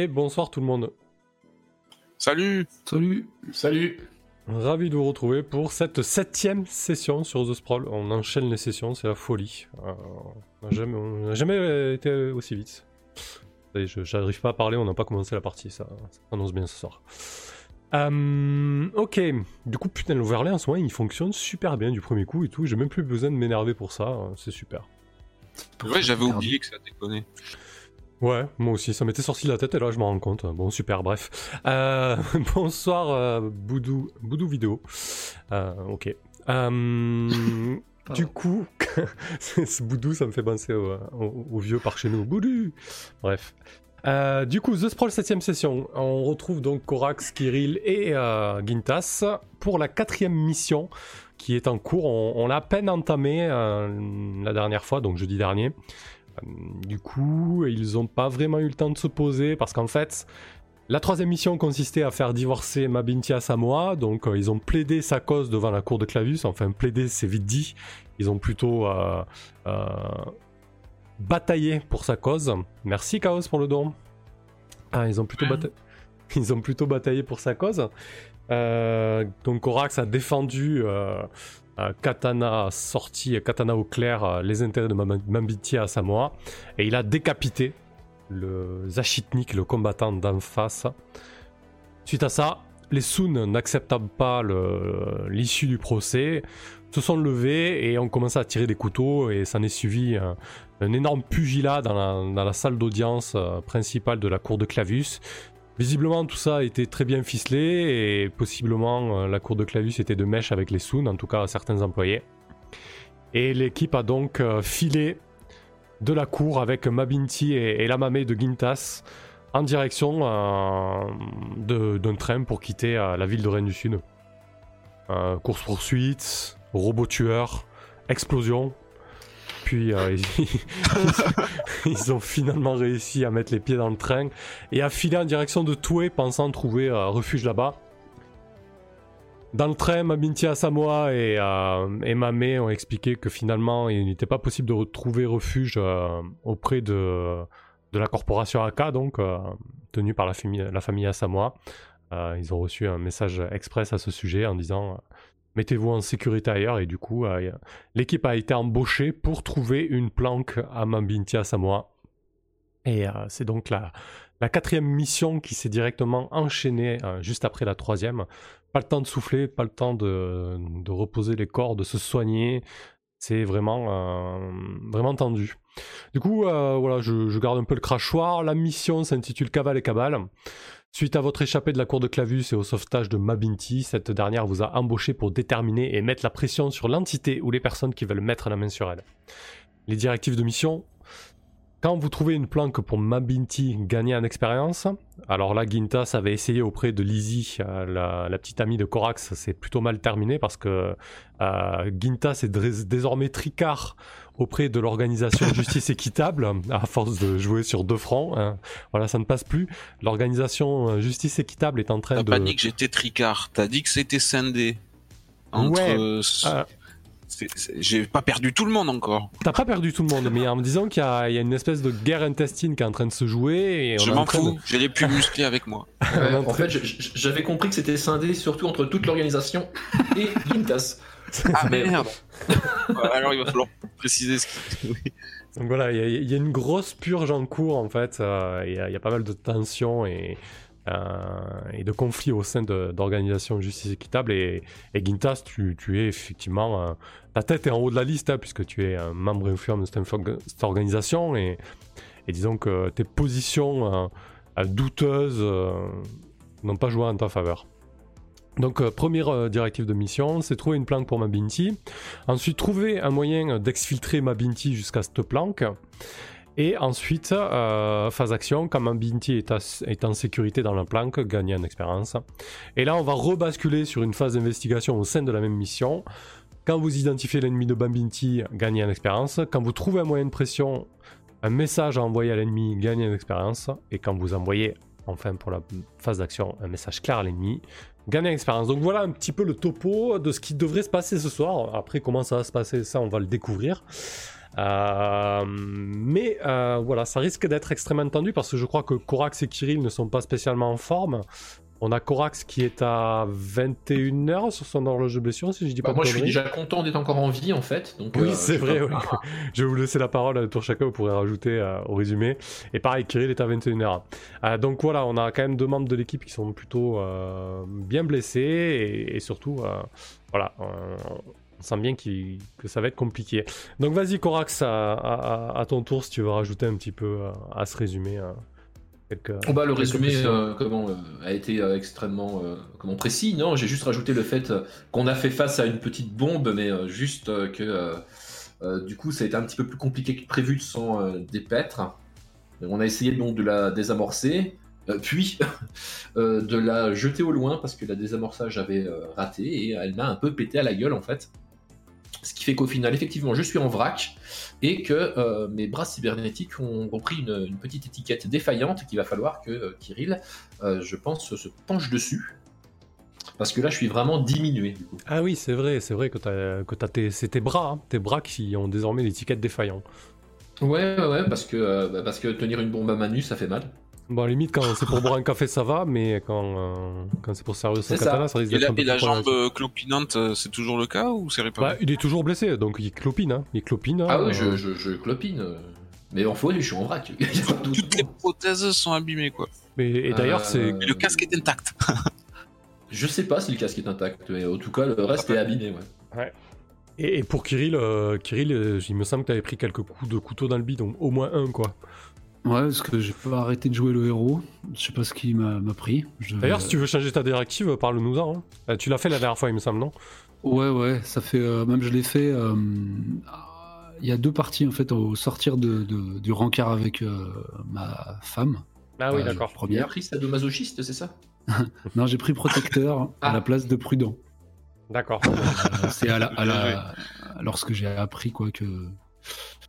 et bonsoir tout le monde. Salut Salut Salut Ravi de vous retrouver pour cette septième session sur The Sprawl. On enchaîne les sessions, c'est la folie. Euh, on n'a jamais, jamais, été aussi vite. Je n'arrive pas à parler, on n'a pas commencé la partie, ça, ça annonce bien ce soir. Euh, ok, du coup, putain, l'overlay en ce moment il fonctionne super bien du premier coup et tout. J'ai même plus besoin de m'énerver pour ça, c'est super. Ouais, j'avais oublié que ça déconnait. Ouais, moi aussi, ça m'était sorti de la tête et là je m'en rends compte. Bon, super, bref. Euh, bonsoir, euh, Boudou, Boudou Vidéo. Euh, ok. du coup, ce Boudou, ça me fait penser au, vieux par chez nous. Boudou Bref. du coup, The Sprawl 7ème session. On retrouve donc Korax, Kirill et Gintas pour la quatrième mission qui est en cours. On, on l'a à peine entamé la dernière fois, donc jeudi dernier. Euh, du coup, ils n'ont pas vraiment eu le temps de se poser parce qu'en fait, la troisième mission consistait à faire divorcer Mabinti à Samoa, donc euh, ils ont plaidé sa cause devant la cour de Clavius. Enfin, plaider, c'est vite dit. Ils ont plutôt euh, bataillé pour sa cause. Merci Chaos pour le don. Ah, ils ont plutôt, ils ont plutôt bataillé pour sa cause. donc Corax a défendu katana sorti, Katana au clair, euh, les intérêts de Mambiti à Samoa. Et il a décapité le Zachitnik, le combattant d'en face. Suite à ça, les Sun, n'acceptant pas l'issue du procès, se sont levés et ont commencé à tirer des couteaux. Et s'en est suivi un, énorme pugilat dans la, dans la salle d'audience euh, principale de la cour de Clavius. Visiblement, tout ça été très bien ficelé et possiblement euh, la cour de Clavus était de mèche avec les Soon, en tout cas certains employés. Et l'équipe a donc euh, filé de la cour avec Mabinti et, la mamée de Gintas en direction euh, d'un train pour quitter la ville de Rennes du Sud. Course-poursuite, robot tueur, explosion, euh, ils, ont finalement réussi à mettre les pieds dans le train et à filer en direction de Toué, pensant trouver un refuge là-bas. Dans le train, Mabintia Samoa et, euh, Mamé ont expliqué que finalement il n'était pas possible de retrouver refuge euh, auprès de, la corporation AK, donc tenue par la famille, la famille Asamoah. ils ont reçu un message express à ce sujet en disant mettez-vous en sécurité ailleurs. Et du coup, euh, l'équipe a été embauchée pour trouver une planque à Mambintia Samoa. Et euh, c'est donc la, quatrième mission qui s'est directement enchaînée euh, juste après la troisième. Pas le temps de souffler, pas le temps de, de reposer les corps, de se soigner. C'est vraiment, vraiment tendu. Du coup, voilà, je, je, garde un peu le crachoir. La mission s'intitule Cavale et Cabale. Suite à votre échappée de la cour de Clavus et au sauvetage de Mabinti, cette dernière vous a embauché pour déterminer et mettre la pression sur l'entité ou les personnes qui veulent mettre la main sur elle. Les directives de mission quand vous trouvez une planque pour Mabinti gagner en expérience, alors là Gintas avait essayé auprès de Lizzie, euh, la, petite amie de Corax, c'est plutôt mal terminé parce que euh, Gintas est désormais tricard auprès de l'organisation Justice Équitable, à force de jouer sur deux fronts. Hein. Voilà, ça ne passe plus. L'organisation euh, Justice Équitable est en train de... T'as pas dit que j'étais tricard, t'as dit que c'était scindé. Entre... Ouais, j'ai pas perdu tout le monde encore. T'as pas perdu tout le monde, mais en me disant qu'il y, a une espèce de guerre intestine qui est en train de se jouer. Et je m'en fous, j'ai les plus musclés avec moi. en fait, j'avais compris que c'était scindé surtout entre toute l'organisation et Gintas. Ah merde Alors il va falloir préciser ce qui. Donc voilà, il y, a une grosse purge en cours en fait. Euh, il y, a pas mal de tensions et et de conflits au sein d'organisations justice équitable. Et, Gintas, tu, es effectivement. Euh, ta tête est en haut de la liste, hein, puisque tu es un membre influent de cette, organisation. Et, disons que tes positions euh, douteuses n'ont pas joué en ta faveur. Donc, première directive de mission, c'est trouver une planque pour Mabinti. Ensuite, trouver un moyen d'exfiltrer Mabinti jusqu'à cette planque. Et ensuite, euh, phase action, quand Mambinti est, en sécurité dans la planque, gagner en expérience. Et là, on va rebasculer sur une phase d'investigation au sein de la même mission. Quand vous identifiez l'ennemi de Bambinti, gagnez en expérience. Quand vous trouvez un moyen de pression, un message à envoyer à l'ennemi, gagnez en expérience. Et quand vous envoyez, enfin pour la phase d'action, un message clair à l'ennemi, gagnez en expérience. Donc voilà un petit peu le topo de ce qui devrait se passer ce soir. Après, comment ça va se passer, ça, on va le découvrir. Mais voilà, ça risque d'être extrêmement tendu parce que je crois que Korax et Kirill ne sont pas spécialement en forme. On a Corax qui est à 21h sur son horloge de blessure, si je dis pas bah, Moi, je suis déjà content d'être encore en vie, en fait. Donc, oui, euh, c'est vrai. je vais vous laisser la parole à tour chacun, vous pourrez rajouter euh, au résumé. Et pareil, Kirill est à 21h. Euh, donc voilà, on a quand même deux membres de l'équipe qui sont plutôt bien blessés et, surtout, voilà, on sent bien que ça va être compliqué. Donc vas-y, Corax, à, ton tour, si tu veux rajouter un petit peu à ce résumé. Oh bah, le résumé euh, comment, euh, a été euh, extrêmement comment, précis. Non, j'ai juste rajouté le fait qu'on a fait face à une petite bombe, mais juste que du coup ça a été un petit peu plus compliqué que prévu de s'en dépêtre. On a essayé donc de la désamorcer, puis de la jeter au loin parce que la désamorçage avait raté et elle m'a un peu pété à la gueule en fait. Ce qui fait qu'au final, effectivement, je suis en vrac et que euh, mes bras cybernétiques ont repris une, petite étiquette défaillante qu'il va falloir que euh, Kirill, euh, je pense, se penche dessus. Parce que là, je suis vraiment diminué. Du coup. Ah oui, c'est vrai, c'est vrai que, as, que tes, c'est tes bras, hein, tes bras qui ont désormais l'étiquette défaillant. Ouais, ouais, ouais, parce que, bah, parce que tenir une bombe à main ça fait mal. Bon, à la limite, quand c'est pour boire un café, ça va, mais quand, euh, quand c'est pour sérieux ça. katana, ça risque d'être un peu Et la jambe euh, clopinante, euh, c'est toujours le cas ou c'est réparé? Bah, Il est toujours blessé, donc il clopine. Hein. Il clopine. Ah oui, je, je, je, clopine. Mais en fait, je suis en vrac. Toutes les prothèses sont abîmées, quoi. Mais, et d'ailleurs, c'est. Le casque est intact. je sais pas si le casque est intact, mais en tout cas, le reste est abîmé, ouais. Ouais. Et, pour Kirill, Kirill, il me semble que tu avais pris quelques coups de couteau dans le bidon, au moins un, quoi. Ouais, parce que j'ai pas arrêté de jouer le héros. Je sais pas ce qui m'a pris. D'ailleurs, si tu veux changer ta directive, parle-nous-en. Hein. Euh, tu l'as fait la dernière fois, il me semble, non? Ouais, ouais, ça fait. Euh, même je l'ai fait. Euh, il y a deux parties en fait au sortir de, du rencard avec ma femme. Ah oui, d'accord. Première. pris sadomasochiste, c'est ça? Non, j'ai pris protecteur à la ah. place de prudent. D'accord. c'est à la, à la... lorsque j'ai appris quoi que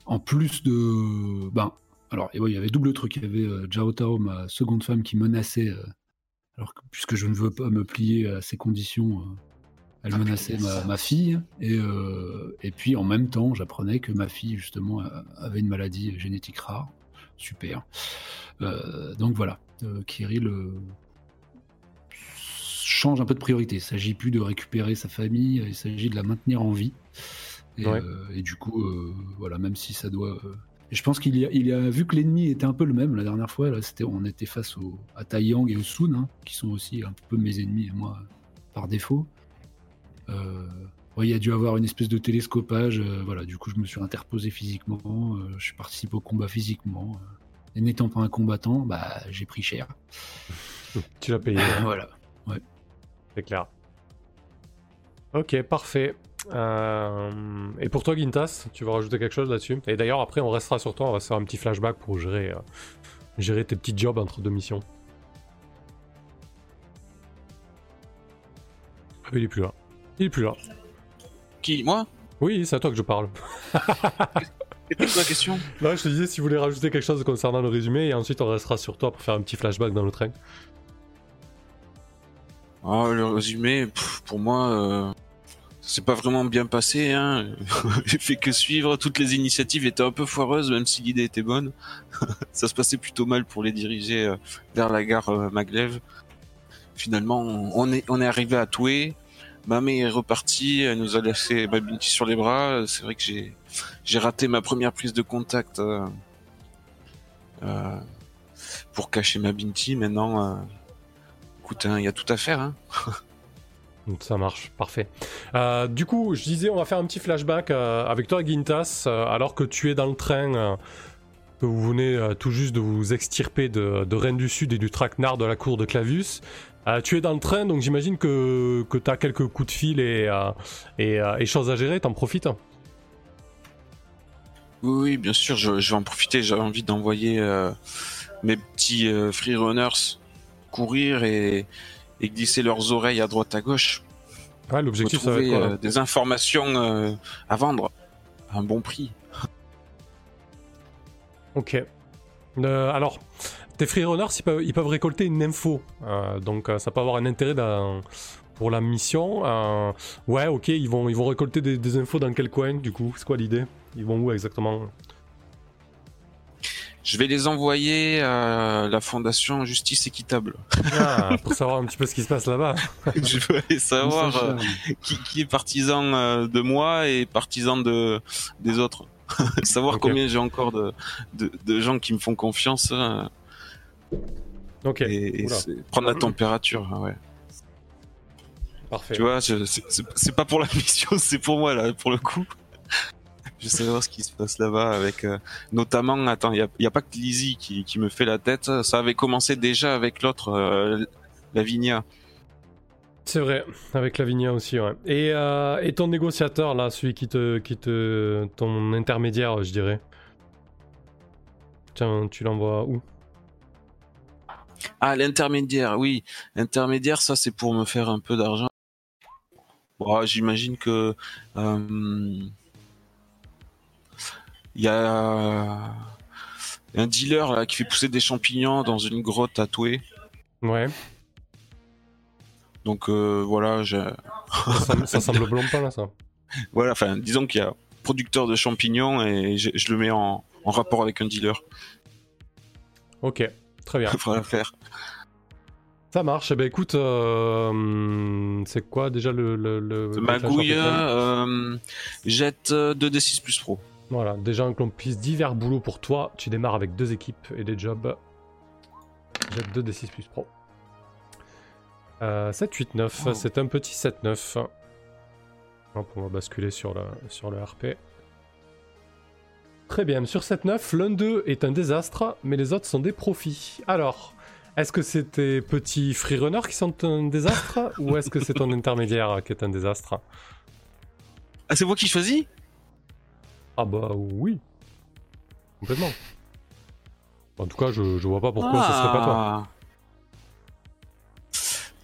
en plus de ben alors, il y avait double truc. Il y avait euh, Jao Tao, ma seconde femme, qui menaçait, euh, alors que, puisque je ne veux pas me plier à ses conditions, euh, elle ah, menaçait ma, fille. Et, et puis, en même temps, j'apprenais que ma fille, justement, avait une maladie génétique rare. Super. donc voilà, Kirill change un peu de priorité. Il ne s'agit plus de récupérer sa famille, il s'agit de la maintenir en vie. Et, et du coup, voilà, même si ça doit je pense qu'il a, il a vu que l'ennemi était un peu le même la dernière fois. Là, c'était, on était face au, à Taiyang et au Sun, hein, qui sont aussi un peu mes ennemis et moi par défaut. Euh, il a dû avoir une espèce de télescopage. Euh, voilà, du coup, je me suis interposé physiquement. Euh, je participe au combat physiquement. et n'étant pas un combattant, bah, j'ai pris cher. tu l'as payé. voilà. Ouais. C'est clair. Ok, parfait. Euh, et pour toi, Gintas, tu veux rajouter quelque chose là-dessus? Et d'ailleurs, après, on restera sur toi, on va se faire un petit flashback pour gérer, euh, gérer tes petits jobs entre deux missions. Ah, il est plus là. Il est plus là. Qui Moi? Oui, c'est à toi que je parle. C'est quoi la question je te disais si vous voulez rajouter quelque chose concernant le résumé, et ensuite on restera sur toi pour faire un petit flashback dans le train. Oh, le résumé, pour moi, euh, c'est pas vraiment bien passé. Hein. J'ai fait que suivre. Toutes les initiatives étaient un peu foireuses, même si l'idée était bonne. ça se passait plutôt mal pour les diriger euh, vers la gare euh, Maglev. Finalement, on est, on est arrivé à Toué. Mamé est repartie, elle nous a laissé Babinti sur les bras. C'est vrai que j'ai, j'ai raté ma première prise de contact euh, euh, pour cacher ma Binti. Maintenant, euh, écoute, hein, il y a tout à faire. Hein. Ça marche, parfait. Euh, du coup, je disais, on va faire un petit flashback euh, avec toi, Gintas, euh, alors que tu es dans le train, que vous venez tout juste de vous extirper de, Rennes du Sud et du traquenard de la cour de Clavius. tu es dans le train, donc j'imagine que, tu as quelques coups de fil et, et, choses à gérer, t'en profites? Oui, bien sûr, je, je vais en profiter. J'ai envie d'envoyer mes petits free runners courir et, et glisser leurs oreilles à droite à gauche. Ouais, l'objectif, être euh, des informations euh, à vendre à un bon prix. Ok. Euh, alors, tes freerunners, ils peuvent, ils peuvent récolter une info. donc, ça peut avoir un intérêt pour la mission. ouais, ok, ils vont, ils vont récolter des, infos dans quel coin, du coup C'est quoi l'idée? Ils vont où exactement? Je vais les envoyer à la fondation Justice Équitable. Ah, pour savoir un petit peu ce qui se passe là-bas. je veux aller savoir euh, qui, est partisan euh, de moi et partisan de des autres. savoir combien j'ai encore de, de, gens qui me font confiance. Euh, ok. Et, prendre la température, ouais. Parfait. Tu vois, c'est pas pour la mission, c'est pour moi là, pour le coup je sais voir ce qui se passe là-bas avec euh, notamment attends il y a, pas que Lizzie qui, qui, me fait la tête. Ça avait commencé déjà avec l'autre euh, Lavinia. C'est vrai avec Lavinia aussi ouais. Et, euh, et ton négociateur là celui qui te qui te ton intermédiaire je dirais. Tiens tu l'envoies où? Ah l'intermédiaire oui. Intermédiaire ça c'est pour me faire un peu d'argent. Bon, j'imagine que euh, il y a un dealer là, qui fait pousser des champignons dans une grotte tatouée. Ouais. Donc euh, voilà, je... ça, ça semble pas là ça. Voilà, enfin disons qu'il y a producteur de champignons et je, le mets en, rapport avec un dealer. Ok, très bien. Faudra faire. Ça marche. Eh ben écoute, euh, c'est quoi déjà le. le, le Magouille euh, jette 2d6 plus pro. Voilà, déjà un puisse divers boulot pour toi. Tu démarres avec deux équipes et des jobs. J'ai 2 d 6 plus pro. 7, 8, 9. C'est un petit 7, 9. on va basculer sur le, sur le RP. Très bien, sur 7, 9, l'un d'eux est un désastre, mais les autres sont des profits. Alors, est-ce que c'est tes petits freerunners qui sont un désastre ou est-ce que c'est ton intermédiaire qui est un désastre? Ah, c'est moi qui choisis? Ah bah oui. Complètement. En tout cas, je, je vois pas pourquoi ce serait pas toi. Ah.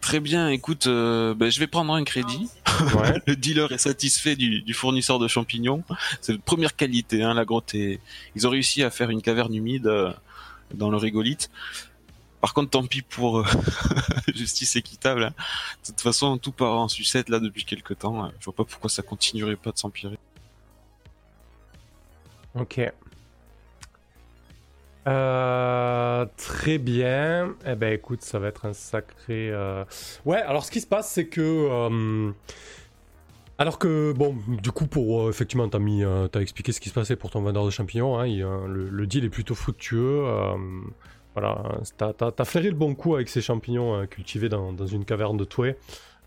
Très bien, écoute, euh, bah, je vais prendre un crédit. le dealer est satisfait du, fournisseur de champignons. C'est de première qualité, hein, la grotte est... Ils ont réussi à faire une caverne humide euh, dans le rigolite. Par contre, tant pis pour euh, justice équitable. Hein. De toute façon, tout part en sucette là depuis quelques temps. Je vois pas pourquoi ça continuerait pas de s'empirer. Ok. Euh, très bien. Eh ben écoute, ça va être un sacré. Euh, ouais, alors ce qui se passe, c'est que. Euh, alors que, bon, du coup, pour. effectivement, t'as mis. t'as expliqué ce qui se passait pour ton vendeur de champignons. Hein, le, deal est plutôt fructueux. voilà, t'as, as, flairé le bon coup avec ces champignons cultivés dans, dans, une caverne de Toué.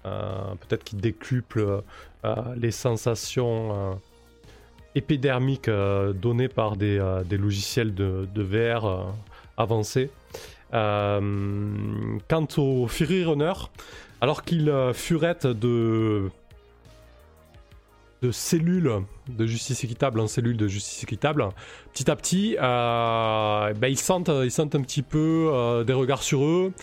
Peut-être qu'ils décuplent les sensations épidermique euh, par des, euh, des, logiciels de, de VR euh, avancés. quant au Fury Runner, alors qu'il furette de de cellules de justice équitable en cellules de justice équitable, petit à petit, ben ils, sentent, ils sentent un petit peu des regards sur eux,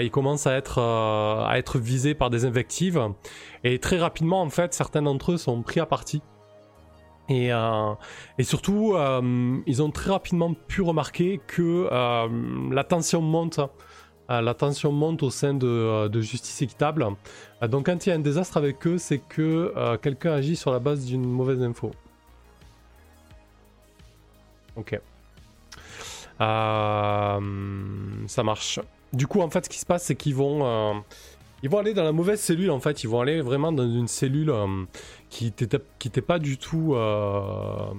ils commencent à être, à être visés par des invectives, et très rapidement, en fait, certains d'entre eux sont pris à partie et, euh, et surtout, euh, ils ont très rapidement pu remarquer que euh, la tension monte. la tension monte au sein de, de Justice Équitable. donc quand il y a un désastre avec eux, c'est que quelqu'un agit sur la base d'une mauvaise info. Ok. ça marche. Du coup, en fait, ce qui se passe, c'est qu'ils vont, ils vont aller dans la mauvaise cellule. En fait, ils vont aller vraiment dans une cellule qui n'était pas du tout euh,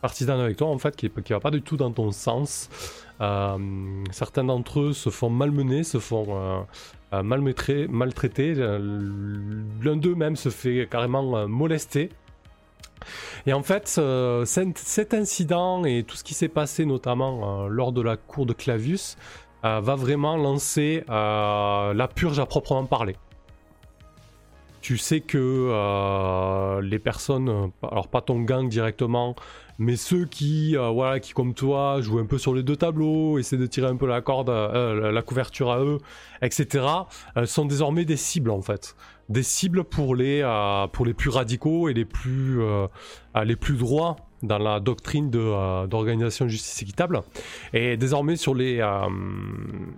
partisan avec toi, en fait, qui, qui va pas du tout dans ton sens. Euh, certains d'entre eux se font malmener, se font euh, euh maltraiter. L'un d'eux même se fait carrément molester. Et en fait, cet incident et tout ce qui s'est passé notamment lors de la cour de Clavius va vraiment lancer la purge à proprement parler tu sais que euh, les personnes, alors pas ton gang directement, mais ceux qui, euh, voilà, qui comme toi jouent un peu sur les deux tableaux, essaient de tirer un peu la corde, euh, la couverture à eux, etc., sont désormais des cibles en fait, des cibles pour les, pour les plus radicaux et les plus, les plus droits dans la doctrine d'organisation de, justice équitable. Et désormais, sur les,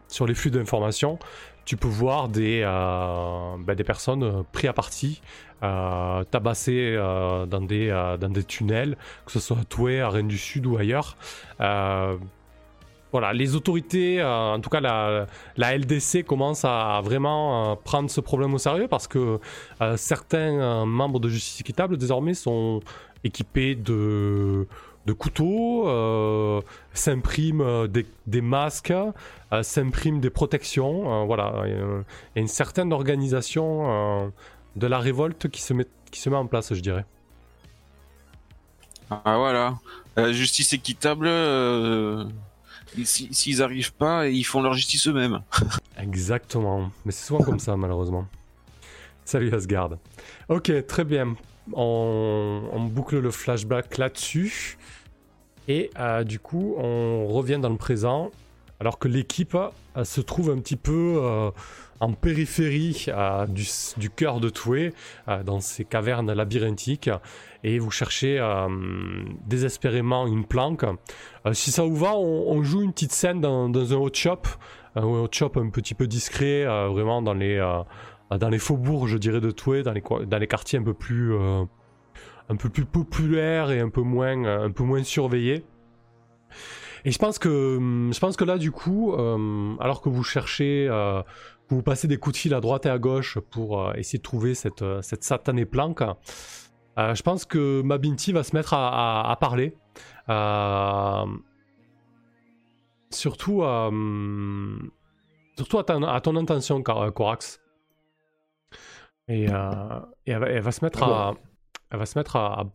sur les flux d'informations, tu peux voir des, ben, des personnes prises à partie, tabassées dans, des, dans des tunnels, que ce soit à Toué, à Rennes du Sud ou ailleurs voilà, les autorités, euh, en tout cas la, LDC, commencent à vraiment euh, prendre ce problème au sérieux parce que euh, certains membres de Justice Équitable désormais sont équipés de, de couteaux, s'impriment des, masques, s'impriment des protections. voilà, il y a une certaine organisation de la révolte qui se, met, qui se met en place, je dirais. Ah voilà, justice équitable s'ils arrivent pas, ils font leur justice eux-mêmes. Exactement. Mais c'est souvent comme ça, malheureusement. Salut Asgard. Ok, très bien. On, boucle le flashback là-dessus. Et euh, du coup, on revient dans le présent. Alors que l'équipe euh, se trouve un petit peu euh, en périphérie du, cœur de Toué, dans ces cavernes labyrinthiques et vous cherchez désespérément une planque. Si ça vous va, on, joue une petite scène dans, un hot shop, un hot shop un petit peu discret, vraiment dans les, dans les faubourgs, je dirais, de Toué, dans les, dans les quartiers un peu plus, un peu plus populaires et un peu moins, un peu moins surveillés. Et je pense que, je pense que là, du coup, alors que vous cherchez, vous passez des coups de fil à droite et à gauche pour essayer de trouver cette, cette satanée planque, euh, je pense que Mabinti va se mettre à, parler. Euh, surtout, euh, surtout à, ton intention, Corax. Et, elle, va, se mettre à. Elle va se mettre à.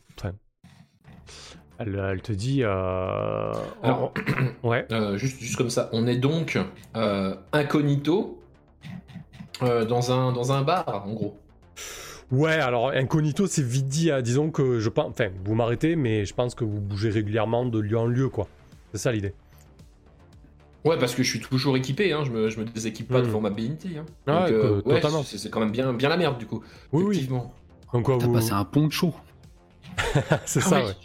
elle, te dit. Alors, ouais. juste, juste comme ça, on est donc incognito dans, un, dans un bar, en gros. Ouais, alors incognito, c'est vite dit. Hein. disons que je pense. Enfin, vous m'arrêtez, mais je pense que vous bougez régulièrement de lieu en lieu, quoi. C'est ça l'idée. Ouais, parce que je suis toujours équipé, hein. je, me, je me déséquipe pas devant ma BNT. Hein. Ah ouais, euh, totalement. C'est quand même bien, bien la merde, du coup. Oui, effectivement. oui. T'as vous... passé un poncho. c'est ah ça, ouais.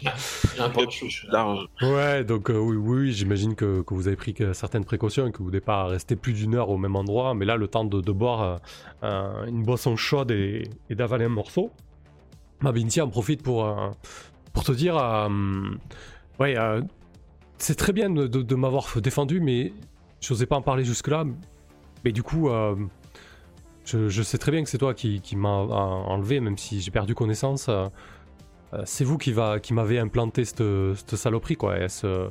Ouais, donc euh, oui, oui, j'imagine que, que, vous avez pris certaines précautions et que vous n'êtes pas resté plus d'une heure au même endroit, mais là, le temps de, de boire euh, une boisson chaude et, et d'avaler un morceau, Mabinti en profite pour, euh, pour te dire, ouais, c'est très bien de, de, m'avoir défendu, mais je n'osais pas en parler jusque-là, mais du coup... Je, je, sais très bien que c'est toi qui, qui m'as enlevé, même si j'ai perdu connaissance. Euh, c'est vous qui, va, qui m'avez implanté cette, saloperie, quoi. ce,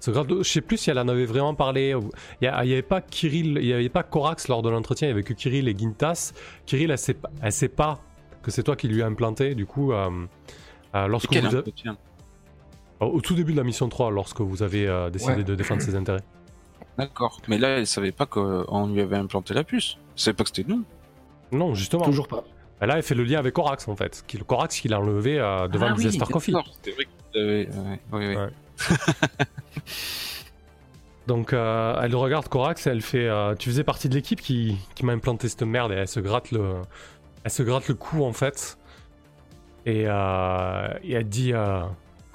ce Je sais plus si elle en avait vraiment parlé. Il n'y avait pas Kirill, il y avait pas Corax lors de l'entretien, il y avait que Kirill et Gintas. Kirill, elle sait, elle sait pas que c'est toi qui lui as implanté, du coup, euh, euh, lorsque vous Au tout début de la mission 3, lorsque vous avez décidé de défendre ses intérêts. D'accord, mais là, elle savait pas qu'on lui avait implanté la puce. Elle savait pas que c'était nous. Non, justement. Toujours pas. Bah là, elle fait le lien avec Corax en fait. Le Corax qu'il a enlevé euh, devant ah, oui, Star Coffee. C'était vrai que oui, oui. Donc euh, elle regarde Corax et elle fait euh, Tu faisais partie de l'équipe qui, qui m'a implanté cette merde et elle se gratte le, elle se gratte le cou en fait. Et, et elle dit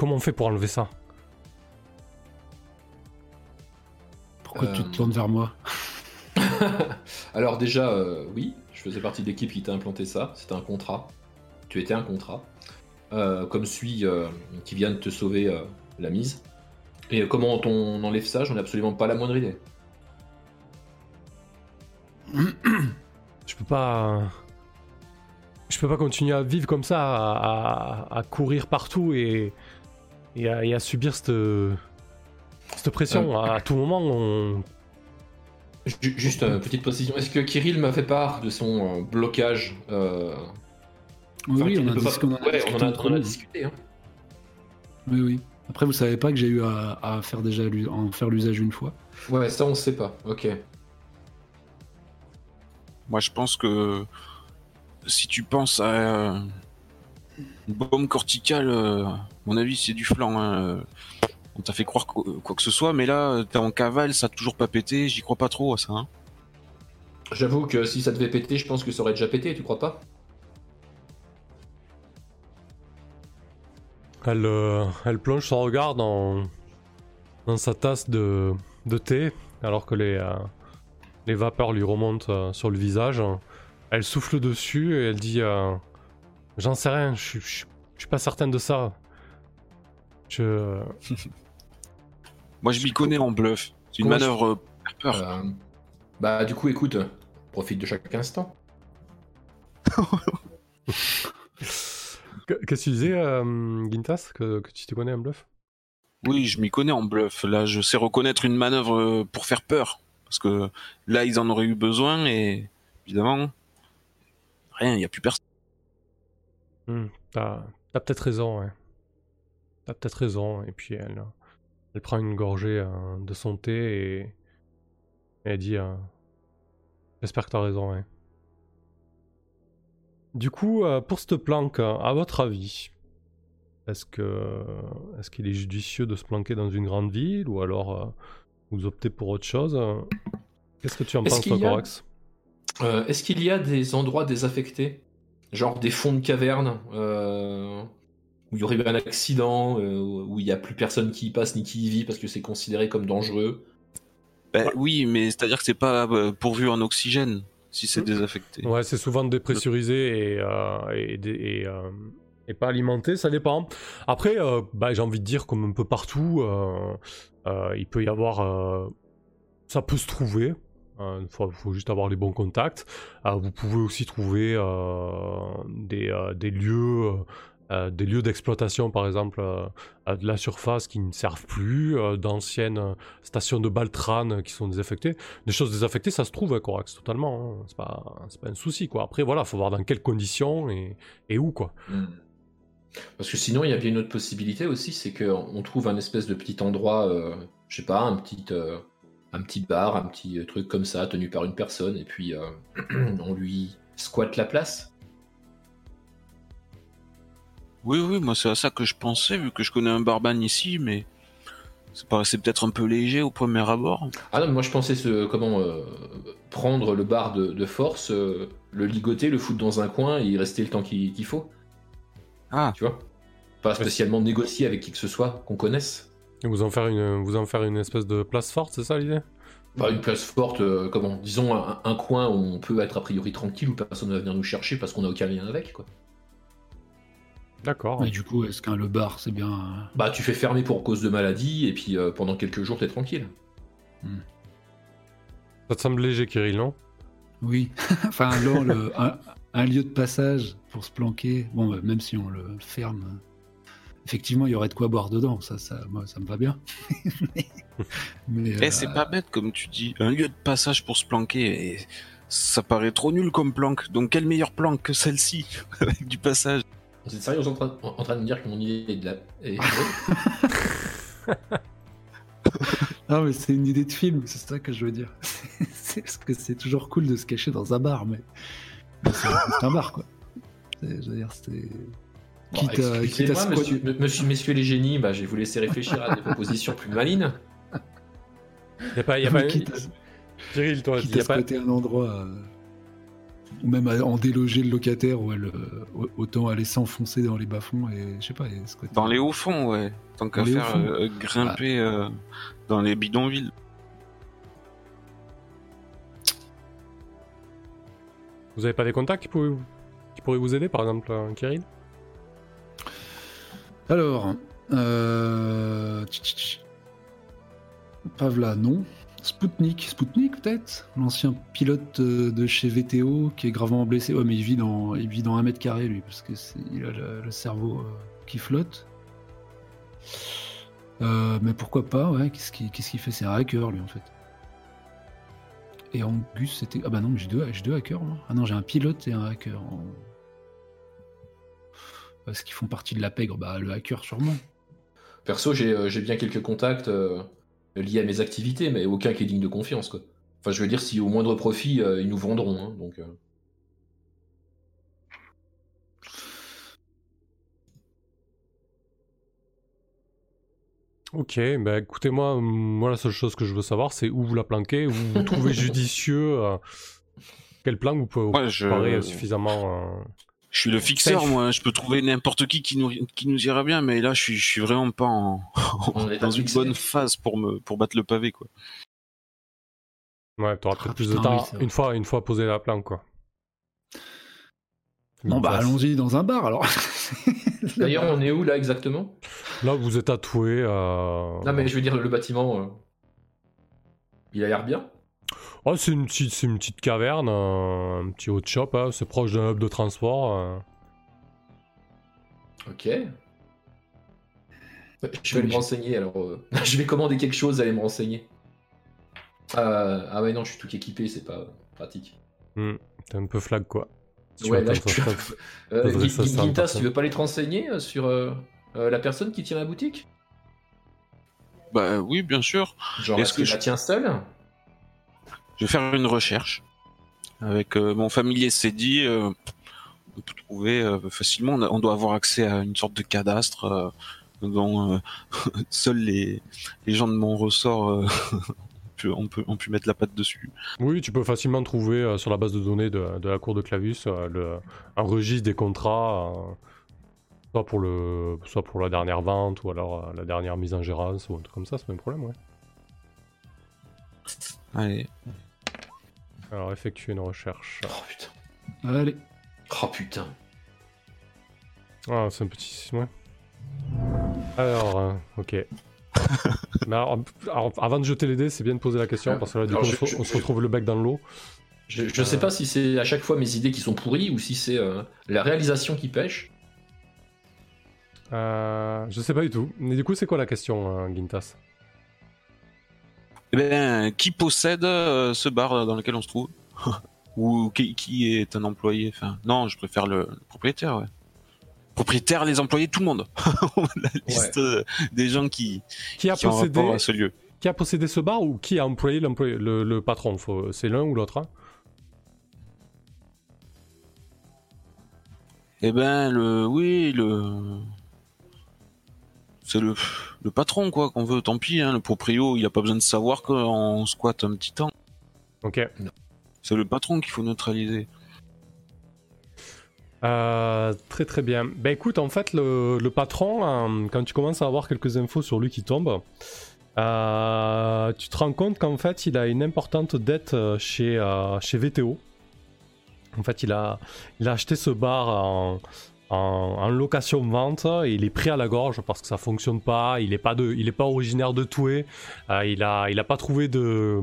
Comment on fait pour enlever ça Pourquoi tu te tournes vers moi Alors déjà, oui, je faisais partie de l'équipe qui t'a implanté ça. C'était un contrat. Tu étais un contrat. Euh, comme celui euh, qui vient de te sauver euh, la mise. Et comment on enlève ça J'en ai absolument pas la moindre idée. Je peux pas. Je peux pas continuer à vivre comme ça, à, courir partout et, et, à, subir cette, cette pression. À tout moment, on, Juste une petite précision. Est-ce que Kirill m'a fait part de son euh, blocage euh... Oui, on, a on, a, discuté. Hein. Oui, oui. Après, vous savez pas que j'ai eu à, faire déjà en faire l'usage une fois. Ouais, ça on sait pas. Ok. Moi, je pense que si tu penses à une bombe corticale, euh, à mon avis, c'est du flanc. Hein on t'a fait croire quoi que ce soit, mais là, t'es en cavale, ça a toujours pas pété, j'y crois pas trop à ça. Hein. J'avoue que si ça devait péter, je pense que ça aurait déjà pété, tu crois pas? Elle, euh, elle plonge son regard dans, dans sa tasse de, de thé, alors que les, euh, les vapeurs lui remontent sur le visage. Elle souffle dessus et elle dit J'en sais rien, je suis pas certaine de ça. Je. Moi, je m'y connais en bluff. C'est une manœuvre peur. bah, du coup, écoute, profite de chaque instant. Qu'est-ce que tu disais, euh, Gintas, que, tu te connais en bluff? Oui, je m'y connais en bluff. Là, je sais reconnaître une manœuvre euh, pour faire peur. Parce que là, ils en auraient eu besoin et évidemment, rien, il n'y a plus personne. Hmm, t'as peut-être raison, ouais. T'as peut-être raison. Et puis elle, elle prend une gorgée euh, de son thé et, et elle dit J'espère que t'as raison, ouais. Du coup, euh, pour cette planque, à votre avis, est-ce que est-ce qu'il est judicieux de se planquer dans une grande ville ou alors euh, vous optez pour autre chose? Qu'est-ce que tu en penses, Corax? Euh, Est-ce qu'il y a des endroits désaffectés, genre des fonds de caverne où il y aurait eu un accident, où il n'y a plus personne qui y passe ni qui y vit parce que c'est considéré comme dangereux ben, Oui, mais c'est-à-dire que c'est pas pourvu en oxygène si c'est désaffecté. Ouais, c'est souvent dépressurisé et, euh, et, euh, et, pas alimenté, ça dépend. Après, euh, bah, j'ai envie de dire, comme un peu partout, il peut y avoir. ça peut se trouver. Il faut, faut, juste avoir les bons contacts. vous pouvez aussi trouver des, des lieux euh, des lieux d'exploitation, par exemple, euh, de la surface qui ne servent plus, euh, d'anciennes stations de Baltran qui sont désaffectées. Des choses désaffectées, ça se trouve, Corax, totalement. Hein. C'est pas, pas un souci, quoi. Après, voilà, faut voir dans quelles conditions et, et où, quoi. Hmm. Parce que sinon, il y a bien une autre possibilité aussi, c'est qu'on trouve un espèce de petit endroit, je sais pas, un petit, un petit bar, un petit truc comme ça, tenu par une personne, et puis on lui squatte la place. Oui, oui, moi c'est à ça que je pensais, vu que je connais un barban ici, mais ça paraissait peut-être un peu léger au premier abord. Ah non, moi je pensais ce, comment euh, prendre le bar de, force, euh, le ligoter, le foutre dans un coin et y rester le temps qu'il faut. Ah. Tu vois? Pas spécialement négocier avec qui que ce soit qu'on connaisse. Et vous en faire une, vous en faire une espèce de place forte, c'est ça l'idée? Bah, une place forte, euh, comment Disons un, un, coin où on peut être a priori tranquille, où personne ne va venir nous chercher parce qu'on n'a aucun lien avec, quoi. D'accord. Mais du coup, est-ce qu'un le bar, c'est bien. Euh, bah, tu fais fermer pour cause de maladie, et puis euh, pendant quelques jours, t'es tranquille. Hmm. Ça te semble léger, Kirill, non? Oui. enfin, alors, le, un, lieu de passage pour se planquer, bon, bah, même si on le ferme, effectivement, il y aurait de quoi boire dedans. Ça, ça, moi, ça me va bien. mais, eh, c'est euh, pas bête, comme tu dis. Un lieu de passage pour se planquer, et ça paraît trop nul comme planque. Donc, quelle meilleure planque que celle-ci, avec du passage? Vous êtes sérieux en train, en train de me dire que mon idée est de la. non, mais c'est une idée de film, c'est ça que je veux dire. c'est parce que c'est toujours cool de se cacher dans un bar, mais. c'est un bar, quoi. Je veux dire, c'était. Quitte, à, monsieur, monsieur, messieurs les génies, bah, je vais vous laisser réfléchir à des propositions plus malines. Il a pas. Y a pas... Cyril, toi, quitte à pas... un endroit. Euh, ou même en déloger le locataire, ou elle, autant aller s'enfoncer dans les bas-fonds et je sais pas. Dans les hauts-fonds, ouais. Tant qu'à faire euh, grimper ah. euh, dans les bidonvilles. Vous avez pas des contacts qui pourraient, qui pourraient vous aider, par exemple, Kirill? Alors, euh... Pavla, non. Spoutnik, Spoutnik peut-être? L'ancien pilote euh, de chez VTO qui est gravement blessé. Ouais, mais il vit dans, il vit dans un mètre carré lui, parce que il a le, cerveau euh, qui flotte. Euh, mais pourquoi pas, ouais, qu'est-ce qu'il fait? C'est un hacker lui en fait. Et Angus c'était. Ah bah non, mais j'ai deux, deux hackers. Ah non, j'ai un pilote et un hacker. Est-ce qu'ils font partie de la pègre Bah le hacker sûrement. Perso, j'ai bien quelques contacts lié à mes activités, mais aucun qui est digne de confiance. Quoi. Enfin, je veux dire, si au moindre profit, euh, ils nous vendront. Hein, donc, euh. Ok, bah écoutez-moi, moi la seule chose que je veux savoir, c'est où vous la planquez, où vous trouvez judicieux, euh, quel plan vous pouvez ouais, suffisamment. Je suis le fixeur, moi. Je peux trouver n'importe qui qui nous, qui nous ira bien, mais là, je suis, je suis vraiment pas en, dans une bonne phase pour me, pour battre le pavé, quoi. Ouais, t'auras peut-être ah, plus de temps une fois, une fois posé la planque, quoi. Bon, bah, allons-y dans un bar, alors. D'ailleurs, on est où, là, exactement? Là, vous êtes tatoué. Euh... Non, mais je veux dire, le bâtiment, euh, il a l'air bien Oh, c'est une, petite, une petite caverne, un petit hot shop, hein, c'est proche d'un hub de transport. Euh. Ok. Je vais me renseigner alors. Euh, je vais commander quelque chose, aller me renseigner. Euh, ah ouais, non, je suis tout équipé, c'est pas pratique. Hmm, t'es un peu flag quoi. ouais, là, je suis... Tu veux pas aller te renseigner sur la personne qui tient la boutique? Bah oui, bien sûr. Genre, est-ce que je la tiens seule? Je vais faire une recherche. Avec euh, mon familier s'est dit, euh, on peut trouver euh, facilement, on, doit avoir accès à une sorte de cadastre dont seuls les, les gens de mon ressort on peut, on peut mettre la patte dessus. Oui, tu peux facilement trouver sur la base de données de, de la cour de Clavus le, un registre des contrats, soit, pour le, soit pour la dernière vente ou alors la dernière mise en gérance ou un truc comme ça, c'est pas un problème, ouais. Allez. Alors, effectuer une recherche. Oh putain. Allez. Oh putain. Ah, c'est un petit. Ouais. Alors, euh, ok. Mais alors, avant de jeter les dés, c'est bien de poser la question parce que là, du coup, on, se, retrouve le bec dans l'eau. Je, je sais pas si c'est à chaque fois mes idées qui sont pourries ou si c'est euh, la réalisation qui pêche. Euh, je sais pas du tout. Mais du coup, c'est quoi la question, euh, Gintas? Eh ben, qui possède euh, ce bar dans lequel on se trouve? Ou qui, est un employé? Enfin, non, je préfère le, propriétaire. Ouais. Propriétaire, les employés, tout le monde. la liste euh, des gens qui, qui a possédé ce lieu. Qui a possédé ce bar ou qui a employé le, le, patron? C'est l'un ou l'autre hein? Eh ben, le, oui, le, c'est le, le patron quoi qu'on veut, tant pis. Hein, le proprio, il a pas besoin de savoir qu'on squatte un petit temps. Ok. C'est le patron qu'il faut neutraliser. Euh, très très bien. Ben écoute, en fait, le, patron, hein, quand tu commences à avoir quelques infos sur lui qui tombent, euh, tu te rends compte qu'en fait, il a une importante dette euh, chez, chez VTO. En fait, il a, il a acheté ce bar en, en, location-vente. Il est pris à la gorge parce que ça fonctionne pas. Il n'est pas, de, il pas originaire de Toué. Euh, il n'a il a pas trouvé de,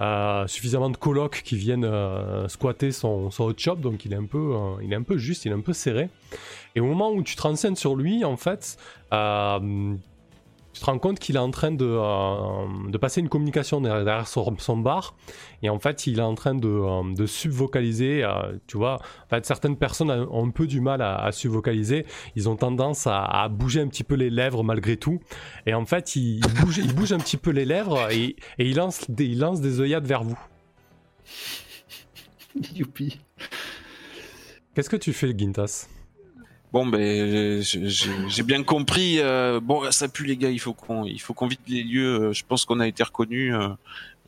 euh, suffisamment de colocs qui viennent euh, squatter son, son, hot shop. Donc il est, un peu, il est un peu juste, il est un peu serré. Et au moment où tu te renseignes sur lui, en fait, tu te rends compte qu'il est en train de, euh, de, passer une communication derrière son, bar. Et en fait il est en train de, euh, de subvocaliser euh, tu vois. En fait certaines personnes ont un peu du mal à, subvocaliser. Ils ont tendance à, bouger un petit peu les lèvres malgré tout. Et en fait il, bouge, il bouge un petit peu les lèvres et, et il, lance des, il lance des œillades vers vous. Youpi. Qu'est-ce que tu fais Gintas Bon, ben, j'ai bien compris. Euh, bon, ça pue les gars. Il faut qu'on, il faut qu'on vide les lieux. Euh, je pense qu'on a été reconnu. Euh,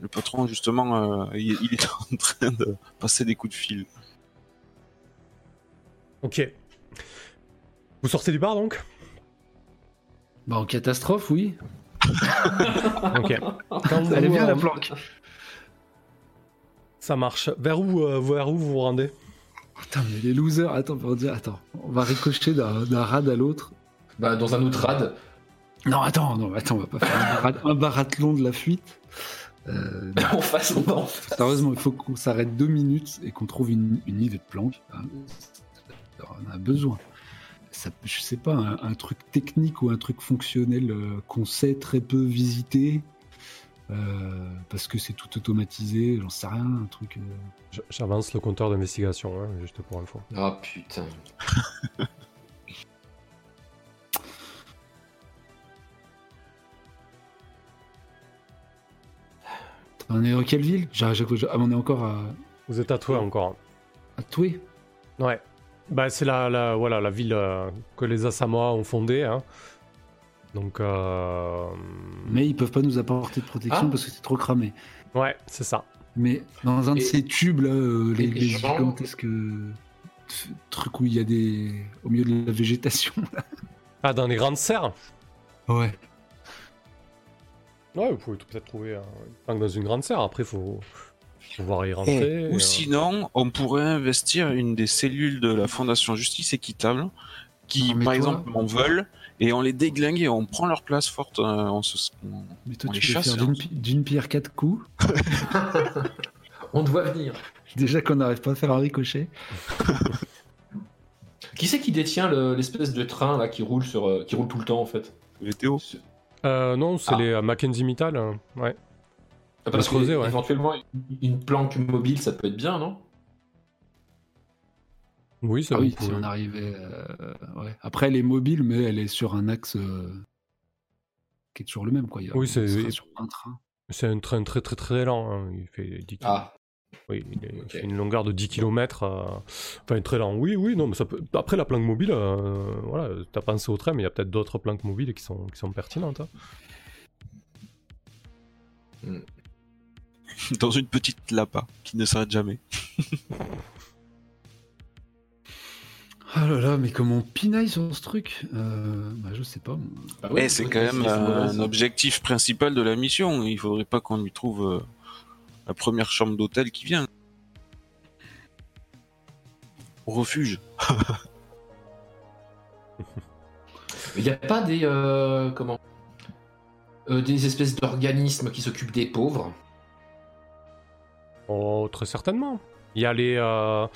le patron, justement, il, est en train de passer des coups de fil. Ok. Vous sortez du bar donc? Bah en catastrophe, oui. ok. Elle est bien la planque. Ça marche. Vers où, vers où vous vous rendez? Attends, mais les losers, attends, on dire, attends, on va ricocher d'un rad à l'autre. Bah, dans un autre rad. Non, attends, non, attends, on va pas faire un, barathlon de la fuite. Euh, on fasse, on va Sérieusement, il faut qu'on s'arrête deux minutes et qu'on trouve une, idée de planque. Hein. On a besoin. Ça, je sais pas, un, un, truc technique ou un truc fonctionnel euh, qu'on sait très peu visiter, euh, parce que c'est tout automatisé, j'en sais rien, un truc. Euh. J'avance le compteur d'investigation, hein, juste pour info. Oh putain. on est dans quelle ville? Ah, On est encore à. Vous êtes à Toué encore. À Toué Ouais. Bah, c'est la, la, voilà, la ville euh, que les Asamoah ont fondée. Hein. Donc. Euh... Mais ils peuvent pas nous apporter de protection ah. parce que c'est trop cramé. Ouais, c'est ça. Mais dans un de ces tubes là, euh, les, les que. truc où il y a des. au milieu de la végétation. Ah, dans les grandes serres Ouais. Ouais, vous pouvez peut-être trouver un dans une grande serre. Après, faut, faut voir y rentrer. Ou sinon, on pourrait investir une des cellules de la Fondation Justice Équitable qui, par exemple, en veulent et on les déglingue et on prend leur place forte. on se, Mais toi, tu les faire d'une pierre quatre coups. on te voit venir. Déjà qu'on n'arrive pas à faire un ricochet. qui c'est qui détient l'espèce de train là qui roule sur euh, qui roule tout le temps en fait? Théo euh, Non, c'est ah. les euh, Mackenzie Mittal. Hein. Ouais. Ah, parce que éventuellement une planque mobile ça peut être bien, non? Oui, ça ah oui, si on arrivait. Ouais. Après, elle est mobile, mais elle est sur un axe qui est toujours le même. Quoi. oui, c'est un train. C'est un train très très très lent. Hein. Il fait 10 Ah, oui, il fait une longueur de 10 km. Euh, enfin, très lent. Oui, oui, non, mais ça peut... Après, la planque mobile, euh, voilà, t'as pensé au train, mais il y a peut-être d'autres planques mobiles qui sont, qui sont pertinentes. Hein. Hmm. Dans une petite lapa qui ne s'arrête jamais. Ah là là, mais comment on pinaille sur ce truc euh, bah, Je sais pas. Bah eh, c'est quand même un objectif principal de la mission. Il faudrait pas qu'on lui trouve la première chambre d'hôtel qui vient. Au refuge. Il n'y a pas des euh, comment euh, des espèces d'organismes qui s'occupent des pauvres? Oh, très certainement. Il y a les. Euh,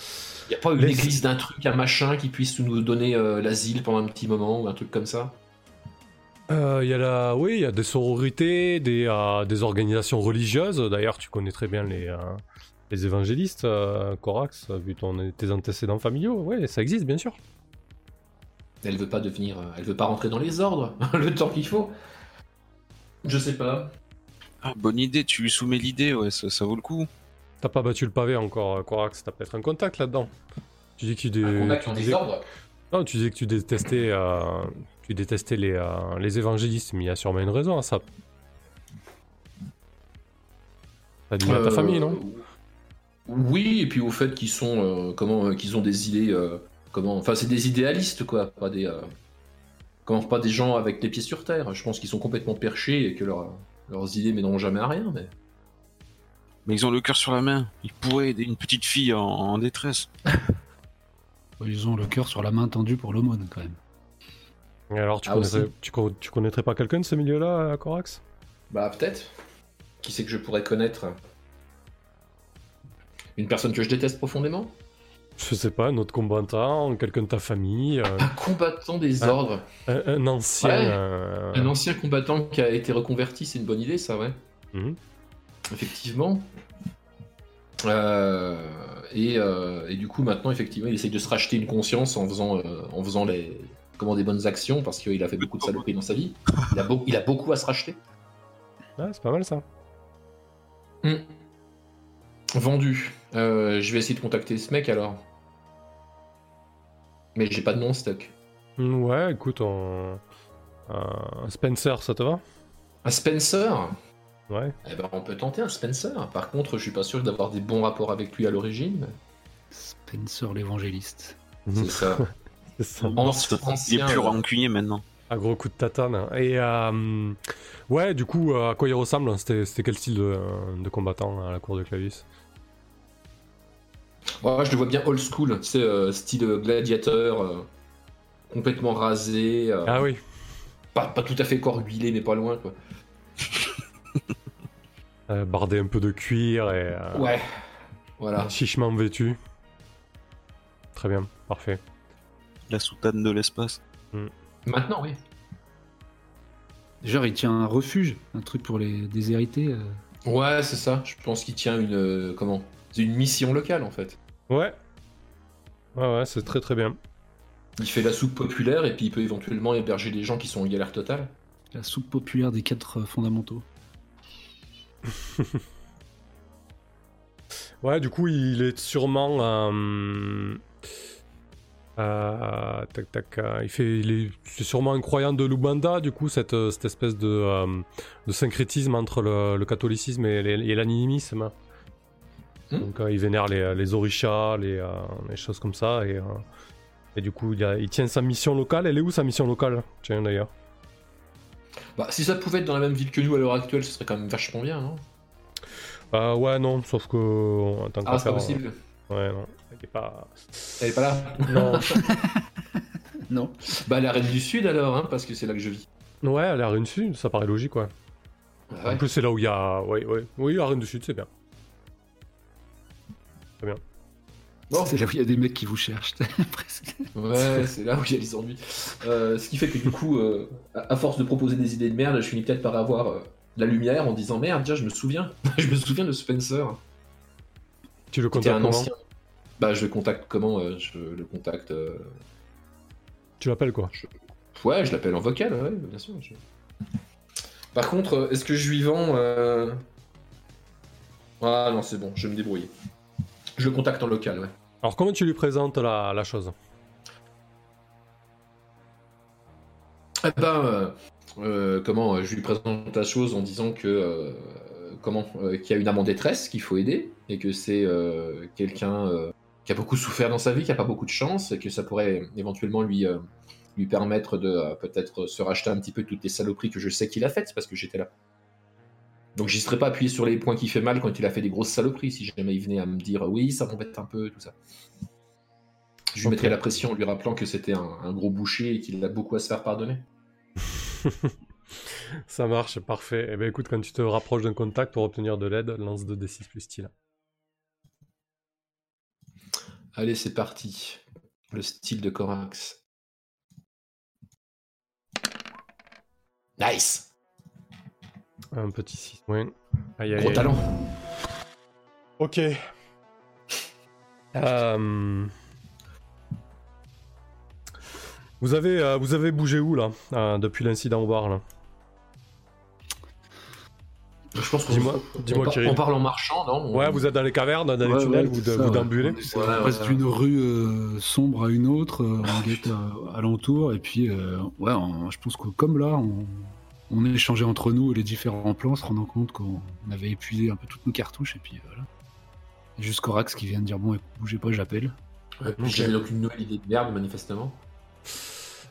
Il n'y a pas une église d'un truc, un machin qui puisse nous donner l'asile pendant un petit moment ou un truc comme ça? Euh, il y a la, oui, il y a des sororités, des, euh, des organisations religieuses. D'ailleurs, tu connais très bien les, euh, les évangélistes, Corax, vu ton, tes antécédents familiaux. Oui, ça existe, bien sûr. Elle veut pas devenir, elle veut pas rentrer dans les ordres le temps qu'il faut. Je sais pas. Ah, bonne idée, tu lui soumets l'idée, ouais, ça, vaut le coup. T'as pas battu le pavé encore, Corax, t'as peut-être un contact là-dedans. Tu dis que tu, un contact tu disais... Non, tu disais que tu détestais tu détestais les, euh, les évangélistes, mais il y a sûrement une raison à ça. T'as dit à ta famille, non? Oui, et puis au fait qu'ils sont, euh, comment, qu'ils ont des idées, euh, comment, enfin c'est des idéalistes quoi, pas des, comment, pas des gens avec les pieds sur terre. Je pense qu'ils sont complètement perchés et que leurs idées mèneront jamais à rien, mais. Mais ils ont le cœur sur la main. Ils pourraient aider une petite fille en détresse. Ils ont le cœur sur la main tendue pour l'aumône quand même. Et alors, tu, ah, connaîtrais, tu, connaîtrais pas quelqu'un de ce milieu-là, Corax? Bah, peut-être. Qui c'est que je pourrais connaître? Une personne que je déteste profondément? Je sais pas, un autre combattant, quelqu'un de ta famille. Euh, un combattant des ordres. Un, ancien. Euh, un ancien combattant qui a été reconverti, c'est une bonne idée, ça, ouais. Mhm. Effectivement. Euh, et, et, du coup, maintenant, effectivement, il essaye de se racheter une conscience en faisant, en faisant les, des bonnes actions parce qu'il a fait beaucoup de saloperies dans sa vie. Il a, il a beaucoup à se racheter. Ouais, c'est pas mal ça. Hmm. Vendu. Euh, je vais essayer de contacter ce mec alors. Mais j'ai pas de nom stock. Hmm, ouais, écoute, un Spencer, ça te va? Un Spencer? Ouais. Eh ben, on peut tenter un Spencer. Par contre, je suis pas sûr d'avoir des bons rapports avec lui à l'origine. Spencer l'évangéliste. C'est ça. il est plus rancunier maintenant. Un gros coup de tatane. Et euh, ouais, du coup, à quoi il ressemble C'était quel style de, combattant à la cour de Clavis? Ouais, Je le vois bien old school, c'est euh, style gladiateur, euh, complètement rasé. ah oui. Pas, pas, tout à fait corps huilé, mais pas loin quoi. Bardé un peu de cuir et. ouais, voilà. Chichement vêtu. Très bien, parfait la soutane de l'espace. Hmm. Maintenant, oui. Genre, il tient un refuge, un truc pour les déshérités. Euh. Ouais, c'est ça. Je pense qu'il tient une. Euh, comment? C'est une mission locale, en fait. Ouais. Ouais, ouais, c'est très très bien. Il fait la soupe populaire et puis il peut éventuellement héberger des gens qui sont en galère totale. La soupe populaire des quatre euh, fondamentaux. ouais, du coup, il est sûrement. Euh, tac, tac, euh, il fait, il est, c'est sûrement un croyant de Lubanda, du coup, cette, euh, cette espèce de, de syncrétisme entre le, catholicisme et, l'animisme. Hmm. Donc il vénère les, les orishas, les, les, choses comme ça. Et, et du coup, il, il, tient sa mission locale. Elle est où sa mission locale? Tiens d'ailleurs. Bah, si ça pouvait être dans la même ville que nous à l'heure actuelle, ce serait quand même vachement bien, non? Bah ouais, non, sauf que... ah, c'est pas possible Ouais, non, elle est pas... Elle est pas là Non. non. Bah la Reine du Sud alors, hein, parce que c'est là que je vis. Ouais, la Reine du Sud, ça paraît logique, ouais. Bah en plus, c'est là où il y a... Ouais, ouais. Oui, la Reine du Sud, c'est bien. C'est bien. Bon. C'est là où il y a des mecs qui vous cherchent, presque. Ouais, c'est là où il y a les ennuis. Euh, ce qui fait que du coup, euh, à force de proposer des idées de merde, je finis peut-être par avoir euh, la lumière en disant merde, déjà, je me souviens. je me souviens de Spencer. Tu le contactes comment ancien... Bah, je le contacte comment Je le contacte. Tu l'appelles quoi Ouais, je l'appelle en vocal, ouais, bien sûr. Par contre, est-ce que je lui vends. Ah non, c'est bon, je vais me débrouiller. Je le contacte en local, ouais. Alors comment tu lui présentes la, chose Eh ben, euh, euh, comment euh, je lui présente la chose en disant que comment qu'il y a une âme en détresse qu'il faut aider et que c'est quelqu'un qui a beaucoup souffert dans sa vie, qui a pas beaucoup de chance et que ça pourrait éventuellement lui lui permettre de peut-être se racheter un petit peu toutes les saloperies que je sais qu'il a faites parce que j'étais là. Donc j'hésiterai pas à appuyer sur les points qui fait mal quand il a fait des grosses saloperies, si jamais il venait à me dire oui, ça m'embête un peu, tout ça. Je lui mettrai la pression en lui rappelant que c'était un, gros boucher et qu'il a beaucoup à se faire pardonner. ça marche, parfait. Eh bien écoute, quand tu te rapproches d'un contact pour obtenir de l'aide, lance 2d6 plus style. Allez, c'est parti. Le style de Corax. Nice un petit 6. Ouais. Aïe, aïe, Gros talent. Ok. Euh, vous, avez, euh, vous avez bougé où là euh, depuis l'incident au bar là? Je pense qu'on dis-moi, dis-moi, on, parle en marchant, non? Ouais, vous êtes dans les cavernes, dans les tunnels, vous, vous d'ambulez. On passe d'une rue sombre à une autre, on guette alentour, et puis ouais, je pense que comme là, on, on a échangé entre nous les différents plans, se rendant compte qu'on avait épuisé un peu toutes nos cartouches, et puis voilà. Juste Corax qui vient de dire Bon, bougez pas, j'appelle. Ouais, J'avais donc une nouvelle idée de merde, manifestement.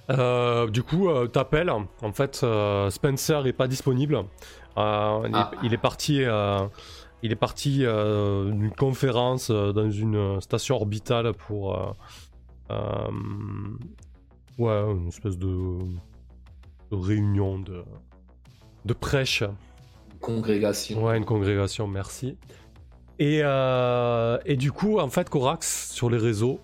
Euh, du coup, euh, t'appelles. En fait, euh, Spencer est pas disponible. Euh, ah. il, est, parti. il est parti d'une conférence dans une station orbitale pour. ouais, une espèce de réunion de, de prêche. Congrégation. Ouais, une congrégation, merci. Et, euh, et du coup, en fait, Corax, sur les réseaux,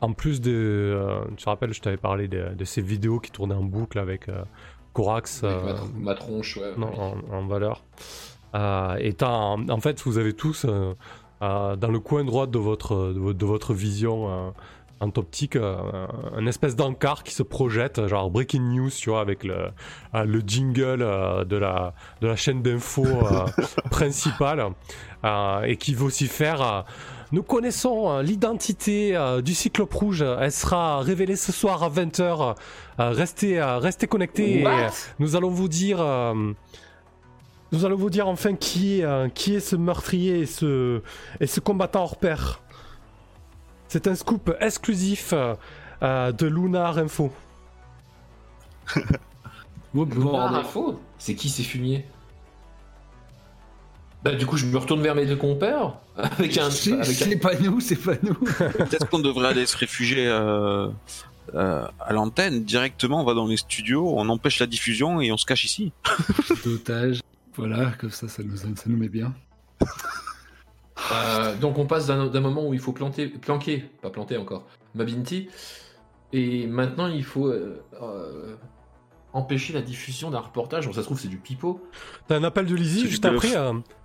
en plus de. Euh, tu te rappelles, je t'avais parlé de, ces vidéos qui tournaient en boucle avec euh, Corax. ma, tronche, ouais. en, valeur. et en, en, fait, vous avez tous, dans le coin droit de votre, de votre vision, en optique euh, un espèce d'encart qui se projette, genre breaking news, tu vois, avec le, euh, le jingle euh, de, la, de la chaîne d'info principale, et qui veut aussi faire. nous connaissons l'identité du cyclope rouge. Elle sera révélée ce soir à 20h. restez, restez connectés. nous allons vous dire. nous allons vous dire enfin qui est, qui est ce meurtrier et ce, et ce combattant hors pair. C'est un scoop exclusif euh, de Lunar Info. Lunar Info C'est qui ces fumiers? Bah, du coup, je me retourne vers mes deux compères avec un. C'est pas nous, c'est pas nous. Peut-être qu'on devrait aller se réfugier euh, euh, à l'antenne directement. On va dans les studios, on empêche la diffusion et on se cache ici. D'otage. Voilà, comme ça, ça nous, ça nous met bien. Euh, donc on passe d'un moment où il faut planter, planquer, pas planter encore, Mabinti, et maintenant il faut euh, euh, empêcher la diffusion d'un reportage. Bon, ça se trouve c'est du pipeau. T'as un appel de Lizzie juste après.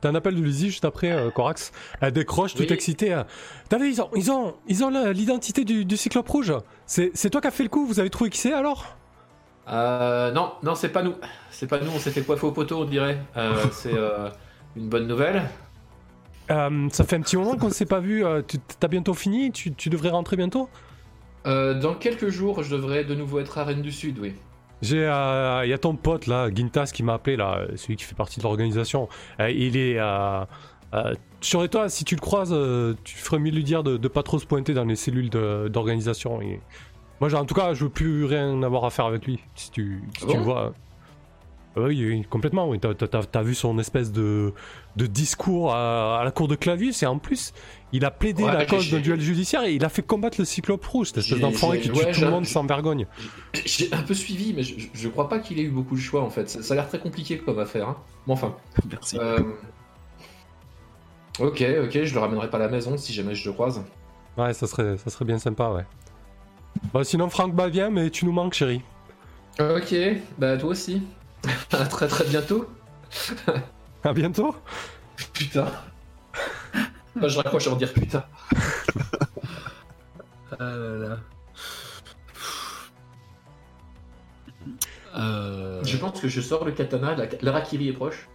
T'as un appel de Lizzie juste après Corax. Elle décroche, tout excitée. T'as vu, ils ont, ils ont, ils ont l'identité du, du, cyclope rouge. C'est toi qui as fait le coup. Vous avez trouvé qui c'est alors? Non, non, c'est pas nous. C'est pas nous. On s'est fait coiffer au poteau, on dirait. c'est une bonne nouvelle. Euh, ça fait un petit moment qu'on ne s'est pas vu. Euh, tu as bientôt fini tu, devrais rentrer bientôt? Euh, Dans quelques jours, je devrais de nouveau être à Rennes du Sud, oui. Il y a ton pote là, Gintas, qui m'a appelé là, celui qui fait partie de l'organisation. il est, sur les toi, si tu le croises, tu ferais mieux lui dire de, de pas trop se pointer dans les cellules d'organisation. Moi, en tout cas, je veux plus rien avoir à faire avec lui. Si tu, si ah tu le vois. Oui, complètement. Oui. T'as as, vu son espèce de, de discours à, la cour de Clavius et en plus, il a plaidé la cause d'un duel judiciaire et il a fait combattre le cyclope rouge, cette espèce d'enfoiré qui tue tout le monde sans vergogne. J'ai un peu suivi, mais je, je, crois pas qu'il ait eu beaucoup de choix en fait. Ça, a l'air très compliqué comme affaire. Hein. Mais enfin. Merci. Euh, ok, ok, je le ramènerai pas à la maison si jamais je le croise. Ouais, ça serait, ça serait bien sympa, ouais. Bah, sinon, Franck, bah viens, mais tu nous manques, chérie. Ok, bah toi aussi. à très très bientôt. à bientôt Putain. Je raccroche en dire putain. ah là là. Euh... Je pense que je sors le katana, la, la Rakiri est proche.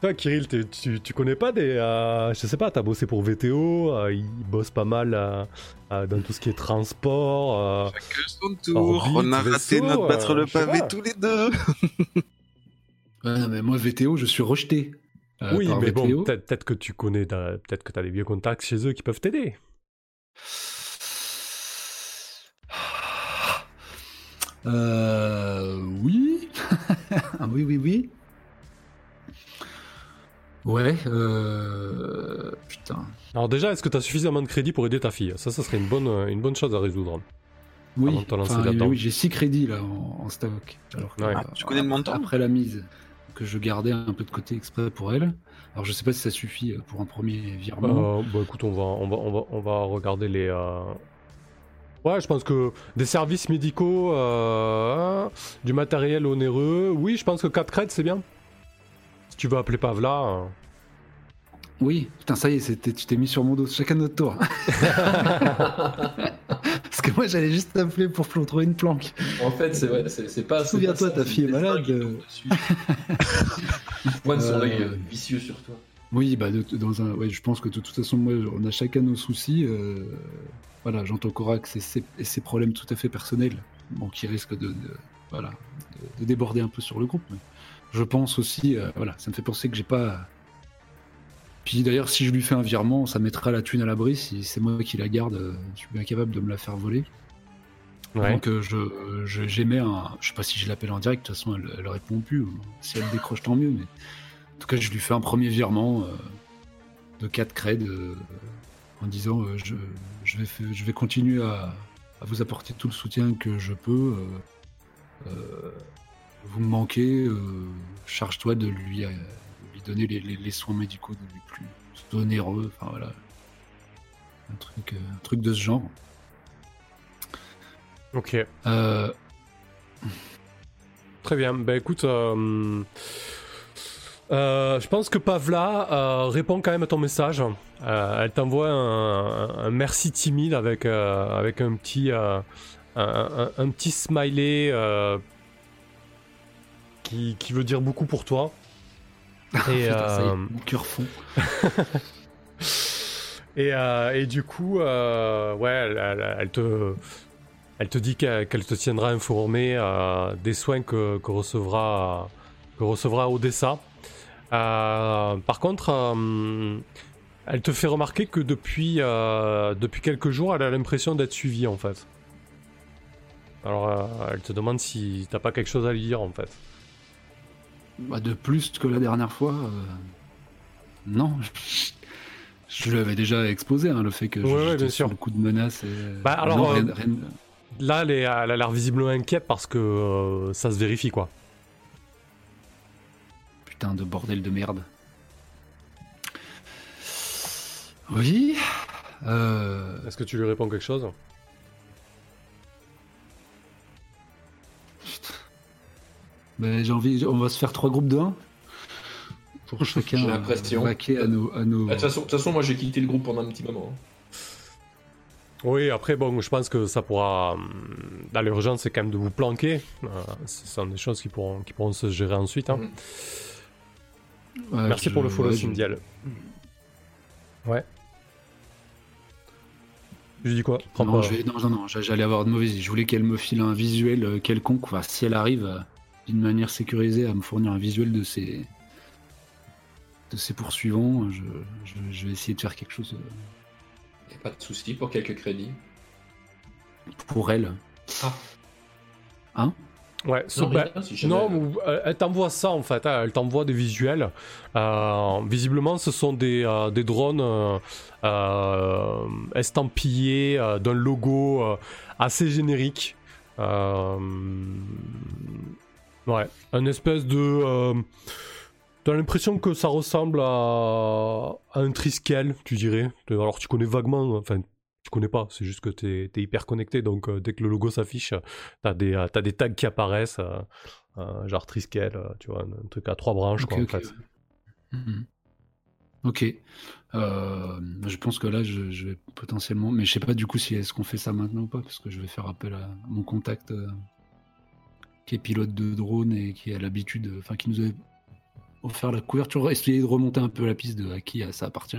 Toi, Kirill, tu, tu, connais pas des. Euh, je sais pas, t'as bossé pour VTO, euh, il bosse pas mal euh, dans tout ce qui est transport. Chacun son tour, on a raté notre battre le pavé tous les deux. ouais, mais moi, VTO, je suis rejeté. oui, mais bon, peut-être que tu connais, peut-être que t'as des vieux contacts chez eux qui peuvent t'aider. Euh. Oui. oui, oui, oui. Ouais, euh... Putain. Alors déjà, est-ce que tu as suffisamment de crédit pour aider ta fille? Ça, ça serait une bonne, une bonne chose à résoudre. Oui, oui j'ai 6 crédits là en, stock. Alors ah, tu connais le montant? Après la mise, que je gardais un peu de côté exprès pour elle. Alors je sais pas si ça suffit pour un premier virement. Euh, bah écoute, on va, on va, on va, on va regarder les... Euh, ouais, je pense que des services médicaux, euh, du matériel onéreux, oui, je pense que 4 crêtes, c'est bien tu veux appeler Pavla. Hein. Oui, putain, ça y est, tu t'es mis sur mon dos, chacun notre tour. Parce que moi, j'allais juste t'appeler pour trouver une planque. En fait, c'est vrai, c'est pas. Souviens-toi, ta fille est malade. Pointe son œil vicieux sur toi. Oui, bah, dans un, ouais, je pense que de toute façon, moi, on a chacun nos soucis. Euh, voilà, j'entends Korak et ses, ses, problèmes tout à fait personnels, bon, qui risquent de, voilà, de, déborder un peu sur le groupe. Mais je pense aussi, euh, voilà, ça me fait penser que j'ai pas. Puis d'ailleurs, si je lui fais un virement, ça mettra la thune à l'abri. Si c'est moi qui la garde, euh, je suis bien capable de me la faire voler. Donc euh, je, j'émets un. Je sais pas si je l'appelle en direct, de toute façon elle, elle répond plus. Si elle décroche, tant mieux. Mais en tout cas, je lui fais un premier virement de 4 creds en disant je, je, vais, je vais continuer à, à, vous apporter tout le soutien que je peux vous me manquez, euh, charge-toi de lui, euh, lui donner les, soins médicaux de lui plus onéreux, enfin voilà. Un truc, euh, un truc de ce genre. Ok. Très bien. Ben écoute, je pense que Pavla répond quand même à ton message. elle t'envoie un, merci timide avec, avec un petit, un, un, petit smiley qui, veut dire beaucoup pour toi. Et, euh, mon cœur fond. et, euh, et, du coup, euh, ouais, elle, te, elle te dit qu'elle te tiendra informé des soins que, recevra, que recevra Odessa. par contre, elle te fait remarquer que depuis, depuis quelques jours, elle a l'impression d'être suivie en fait. Alors, elle te demande si t'as pas quelque chose à lui dire en fait. Bah, de plus que la dernière fois, euh, non. Je l'avais déjà exposé, hein, le fait que je sur le coup de menace. Et... Bah, alors, euh, là, elle, a l'air visiblement inquiète parce que euh, ça se vérifie, quoi. Putain de bordel de merde. Oui. Est-ce que tu lui réponds quelque chose? Ben, j'ai envie, on va se faire trois groupes de 1 pour chacun l'impression. à nos. À nos... Bah, de toute façon, moi j'ai quitté le groupe pendant un petit moment. Hein. Oui, après, bon, je pense que ça pourra. Dans l'urgence, c'est quand même de vous planquer. Euh, ce sont des choses qui pourront, qui pourront se gérer ensuite. Hein. Merci pour le follow, ouais, Ouais. Je dis quoi? Non, non, non, non, j'allais avoir de mauvaises. Je voulais qu'elle me file un visuel euh, quelconque. Enfin, si elle arrive, d'une manière sécurisée à me fournir un visuel de ces de ses poursuivants, je, je, vais essayer de faire quelque chose. pas de souci pour quelques crédits. Pour elle. Ah. Hein? Ouais, non, elle t'envoie ça en fait, hein. elle t'envoie des visuels. Euh, visiblement, ce sont des, euh, des drones euh, estampillés d'un logo assez générique. Ouais, un espèce de. T'as l'impression que ça ressemble à, à un Triskel, tu dirais. Alors, tu connais vaguement, enfin, tu connais pas, c'est juste que tu es, hyper connecté, donc euh, dès que le logo s'affiche, tu as, euh, des tags qui apparaissent, euh, genre Triskel, tu vois, un, truc à trois branches, quoi, en fait. Mhm. Ok. je pense que là, je, vais potentiellement. Mais je sais pas du coup si est-ce qu'on fait ça maintenant ou pas, parce que je vais faire appel à mon contact qui est pilote de drone et qui a l'habitude. Enfin, qui nous avait offert la couverture, essayer de remonter un peu la piste de à qui ça appartient.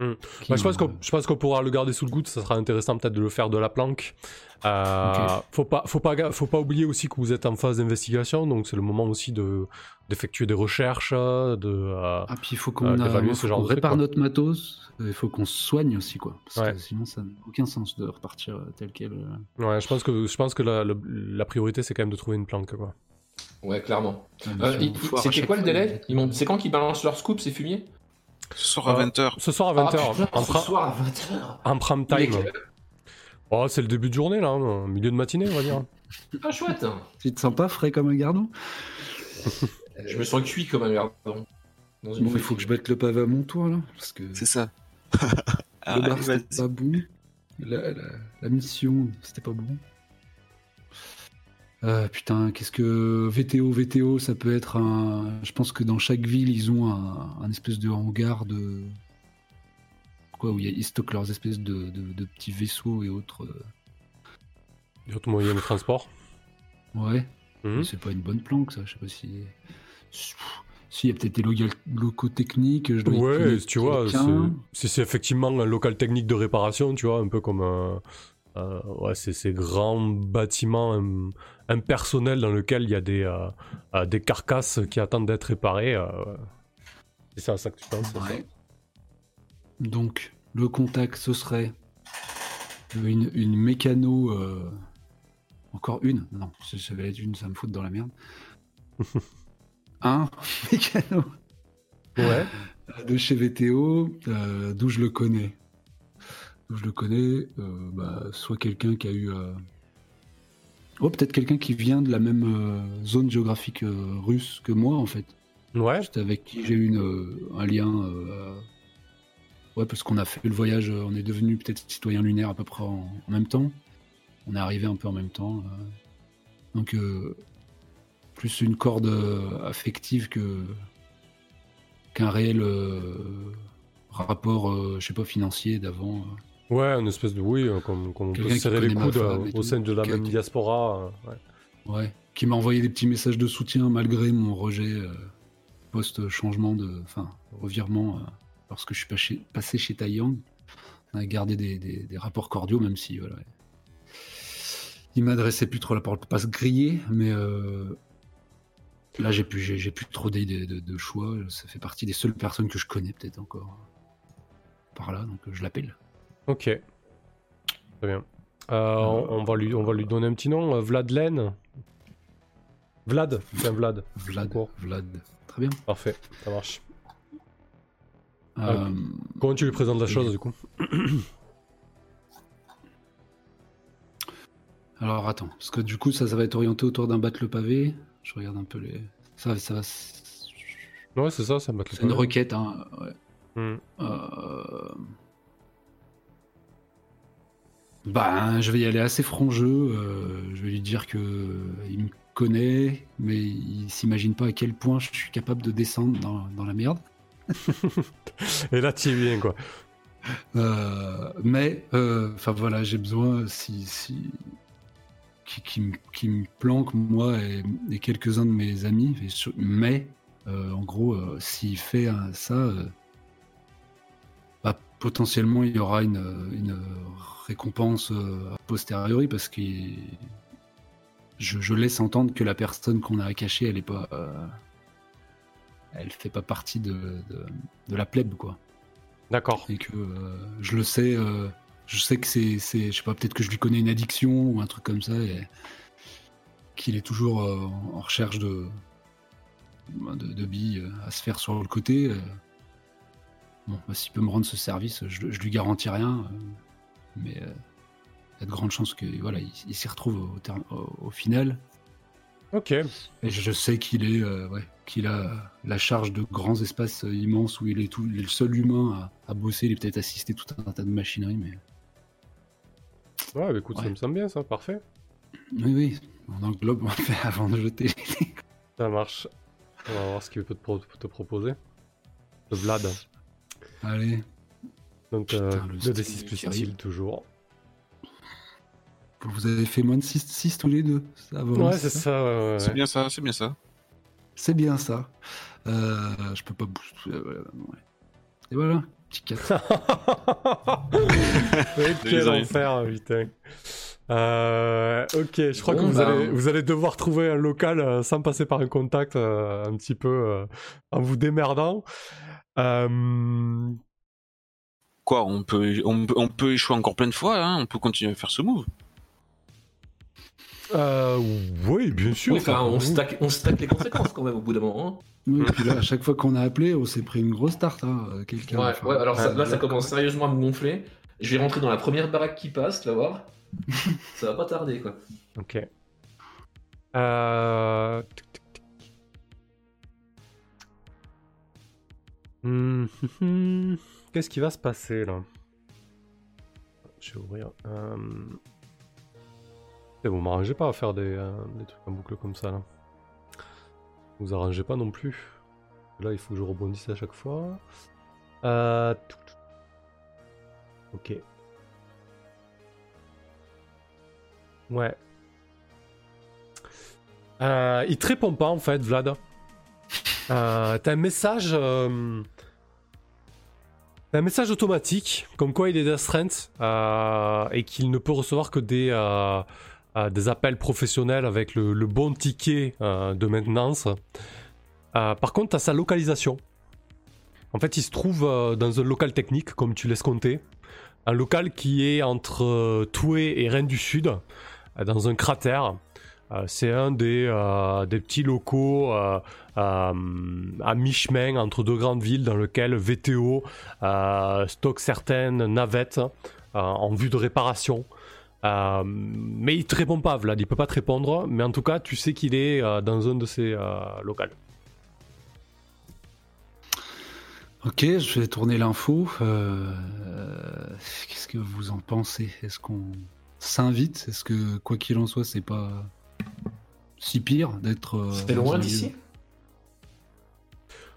Bah, je pense qu'on je pense qu'on pourra le garder sous le coude. Ça sera intéressant peut-être de le faire de la planque. Euh, Faut pas faut pas faut pas oublier aussi que vous êtes en phase d'investigation, donc c'est le moment aussi de d'effectuer des recherches, de euh, ah puis il faut qu'on euh, répare notre matos. Il faut qu'on soigne aussi quoi, parce que sinon ça n'a aucun sens de repartir tel quel. Euh. Ouais, je pense que je pense que la, la priorité c'est quand même de trouver une planque quoi. Ouais, clairement. C'était quoi le délai C'est quand qu'ils balancent leur scoop, ces fumiers ce soir à 20h. Ce soir à 20h. Ah, ce soir à 20h. En prime time. Oh, c'est le début de journée, là, hein, milieu de matinée, on va dire. Pas chouette. Tu te sens pas frais comme un gardon Je me sens cuit comme un gardon. il faut que je mette le pavé à mon toit, là. Parce que... C'est ça. le bar, c'était pas bon. La, la mission, c'était pas bon. Euh, putain, qu'est-ce que VTO, VTO, ça peut être un. Je pense que dans chaque ville, ils ont un, espèce de hangar de. Quoi, où ils stockent leurs espèces de, petits vaisseaux et autres. Euh. Et autres moyens de transport Ouais. Mhm. C'est pas une bonne planque, ça. Je sais pas si. S'il y a peut-être des locaux techniques, je dois Ouais, tu vois, si c'est effectivement un local technique de réparation, tu vois, un peu comme un. Euh, ouais, c'est ces grands bâtiments impersonnels dans lesquels il y a des, euh, euh, des carcasses qui attendent d'être réparées. c'est ça, ça que tu penses Donc, le contact, ce serait une, une mécano. Encore une? Non, ça va être une, ça me fout dans la merde. un mécano. Ouais. De chez VTO, d'où je le connais je le connais, euh, bah, soit quelqu'un qui a eu. Euh, oh, peut-être quelqu'un qui vient de la même euh, zone géographique russe que moi, en fait. Ouais. avec qui j'ai eu un lien. Ouais, parce qu'on a fait le voyage, on est devenu peut-être citoyen lunaire à peu près en, même temps. On est arrivé un peu en même temps. Donc, plus une corde affective que qu'un réel rapport, je sais pas, financier d'avant. Ouais, une espèce de oui, euh, comme, on peut serrer les coudes euh, au sein de la même diaspora. Euh, ouais. qui m'a envoyé des petits messages de soutien malgré mon rejet post-changement de. Enfin, revirement lorsque je suis passé chez Taiyang. On a gardé des, rapports cordiaux, même si voilà. Il m'adressait plus trop la parole pour pas se griller, mais là j'ai plus, j'ai, plus trop d'idées de, de, choix. Ça fait partie des seules personnes que je connais peut-être encore par là, donc je l'appelle. Ok. Très bien. Euh, on, va lui, on va lui donner un petit nom. Euh, Vladlen. Vlad. C'est Vlad. Vlad. Vlad. Très bien. Parfait. Ça marche. Euh, comment tu lui présentes la chose du coup Alors attends, parce que du coup ça, ça va être orienté autour d'un battre le pavé. Je regarde un peu les. Ça, ça va. Ouais, c'est ça, ça battre le pavé. C'est une requête, hein. Ouais. Hmm. Euh... Bah, je vais y aller assez franc jeu. Euh, je vais lui dire que il me connaît, mais il s'imagine pas à quel point je suis capable de descendre dans, la merde. Et là, tu es bien, quoi. Euh, mais, euh, enfin voilà, j'ai besoin si, si qui, me planque moi et, quelques-uns de mes amis. Mais, en gros, s'il fait ça, potentiellement il y aura une, une récompense euh, a posteriori parce que je, laisse entendre que la personne qu'on a cachée, elle est pas, euh, elle fait pas partie de, de, la plèbe, quoi. D'accord. Et que je le sais, je sais que c'est, je sais pas, peut-être que je lui connais une addiction ou un truc comme ça, et qu'il est toujours en recherche de, de, de billes à se faire sur le côté. Bon, bah, s'il peut me rendre ce service, je, je lui garantis rien, mais il y a de grandes chances que voilà, il, s'y retrouve au, final. Ok. Et je sais qu'il est, euh, ouais, qu'il a la charge de grands espaces immenses où il est, tout, le seul humain à, bosser. Il est peut-être assisté tout un tas de machinerie, mais. Ouais, bah, écoute, ça me semble bien, ça, parfait. Oui, oui, on englobe on fait avant de jeter. ça marche. On va voir ce qu'il peut te, proposer. Le Vlad. Allez. Donc, euh, 2d6 plus style, toujours. Vous avez fait moins de 6, 6 tous les deux. Ça ouais, c'est ça. Ouais, c'est bien ça, c'est bien ça. C'est bien ça. Euh, je peux pas bouger. Euh, Et voilà, petit 4. quel enfer, putain. Euh, ok, je crois que vous, bah, allez, vous allez devoir trouver un local euh, sans passer par un contact euh, un petit peu euh, en vous démerdant. Quoi, on peut, on, on, peut échouer encore plein de fois, hein on peut continuer à faire ce move. Euh, oui, bien sûr. on, stack, on stack les conséquences quand même au bout d'un moment. Hein. Oui, et puis là, à chaque fois qu'on a appelé, on s'est pris une grosse tarte. Hein, quelqu'un. Ouais, ouais, alors là, ça commence sérieusement à me gonfler. Je vais rentrer dans la première baraque qui passe, tu vas voir. ça va pas tarder, quoi. Ok. Euh... Qu'est-ce qui va se passer là Je vais ouvrir. Euh... Et vous m'arrangez pas à faire des, euh, des, trucs en boucle comme ça là. Vous arrangez pas non plus. Là il faut que je rebondisse à chaque fois. Euh... Ok. Ouais. Euh, il te répond pas en fait, Vlad. T'as un message. Un message automatique, comme quoi il est d'astreinte euh, et qu'il ne peut recevoir que des, euh, euh, appels professionnels avec le, bon ticket de maintenance. par contre, as sa localisation. En fait, il se trouve dans un local technique, comme tu laisses compter. Un local qui est entre Toué et Rennes du Sud, dans un cratère. Euh, c'est un des, euh, petits locaux euh, à mi-chemin entre deux grandes villes dans lequel VTO stocke certaines navettes en vue de réparation. mais il te répond pas, Vlad, il peut pas te répondre, mais en tout cas, tu sais qu'il est dans un de ces locales. Ok, je vais tourner l'info. Qu'est-ce que vous en pensez? Est-ce qu'on s'invite? Est-ce que, quoi qu'il en soit, c'est pas si pire d'être. Euh, C'était loin d'ici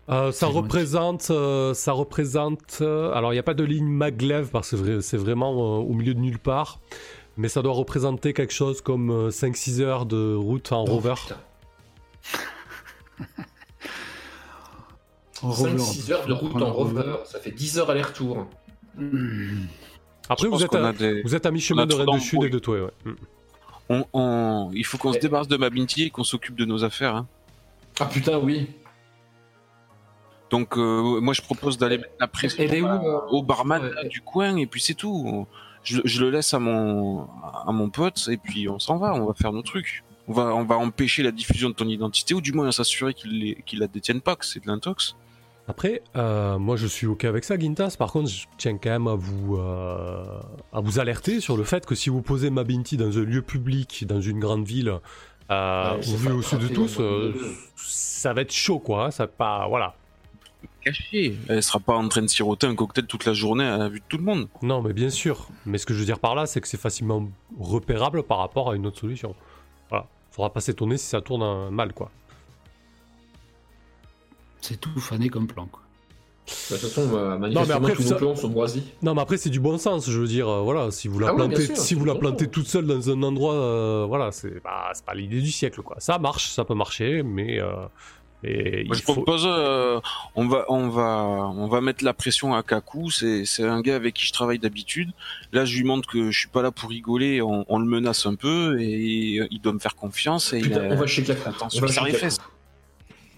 euh, ça, représente, euh, ça représente, alors il n'y a pas de ligne maglev parce que c'est vraiment au milieu de nulle part, mais ça doit représenter quelque chose comme 5-6 heures de route en oh, rover. 5-6 heures de route en rover, ça fait 10 heures aller-retour. Après, vous êtes, à, vous êtes, à, mi-chemin de Rennes du Sud et de toi, ouais. Mm il faut qu'on se débarrasse de Mabinti et qu'on s'occupe de nos affaires. Hein. Ah putain, oui. Donc euh, moi je propose d'aller mettre la pression euh, au barman du coin et puis c'est tout. Je, le laisse à mon à mon pote et puis on s'en va, on va faire nos trucs. On va on va empêcher la diffusion de ton identité ou du moins s'assurer qu'il qu'il la détienne pas, que c'est de l'intox. Après, euh, moi je suis ok avec ça, Gintas. Par contre, je tiens quand même à vous, euh, à vous alerter sur le fait que si vous posez Mabinti dans un lieu public, dans une grande ville, euh, vu au sud de tous, euh, ça va être chaud quoi. Hein, ça pas, voilà. Caché. Elle sera pas en train de siroter un cocktail toute la journée à la vue de tout le monde. Non, mais bien sûr. Mais ce que je veux dire par là, c'est que c'est facilement repérable par rapport à une autre solution. Voilà. Faudra pas s'étonner si ça tourne mal quoi. C'est tout fané comme plan, quoi. De toute façon, euh, manifestement, tous ça... plans sont moisis. Non, mais après, c'est du bon sens. Je veux dire, euh, voilà, si vous la ah plantez, si vous la plantez toute seule dans un endroit, euh, voilà, c'est pas, pas l'idée du siècle, quoi. Ça marche, ça peut marcher, mais. Et Moi, je propose, on va, on va, on va mettre la pression à Kaku. C'est, c'est un gars avec qui je travaille d'habitude. Là, je lui montre que je suis pas là pour rigoler. On, on le menace un peu et il doit me faire confiance. Et Putain, on va chez Kaku. Attention, ça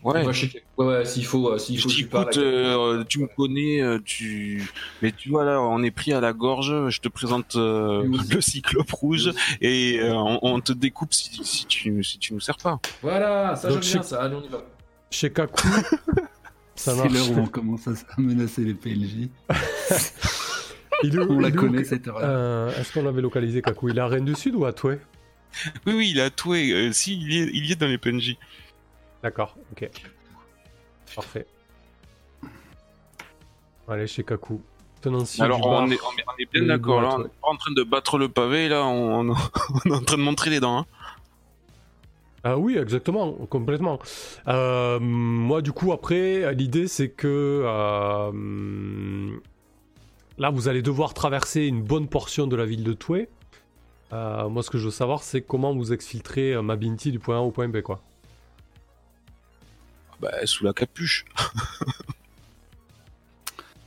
Ouais. ouais, s'il faut, euh, s'il faut. écoute, euh, tu me connais, euh, tu. Mais tu vois là, on est pris à la gorge. Je te présente le cyclope rouge et on, te découpe si, si, tu si tu nous sers pas. Voilà, ça j'aime bien ça. Allez, on y va. Chez Kaku. ça C'est l'heure où on commence à menacer les PLJ. on la connaît cette heure. Est-ce qu'on l'avait localisé Kaku? Il est à Rennes du Sud ou à Toué Oui, oui, il est à Toué. si, il y, est, il y est dans les PNJ. D'accord, ok. Parfait. Allez, chez Kaku. Alors, on, est, on, est, bien d'accord, là, on est pas en train de battre le pavé, là, on, est en train de montrer les dents. Hein. Ah oui, exactement, complètement. Euh, moi, du coup, après, l'idée, c'est que euh, là, vous allez devoir traverser une bonne portion de la ville de Toué. Euh, moi, ce que je veux savoir, c'est comment vous exfiltrez Mabinti du point A au point B, quoi. Bah, sous la capuche.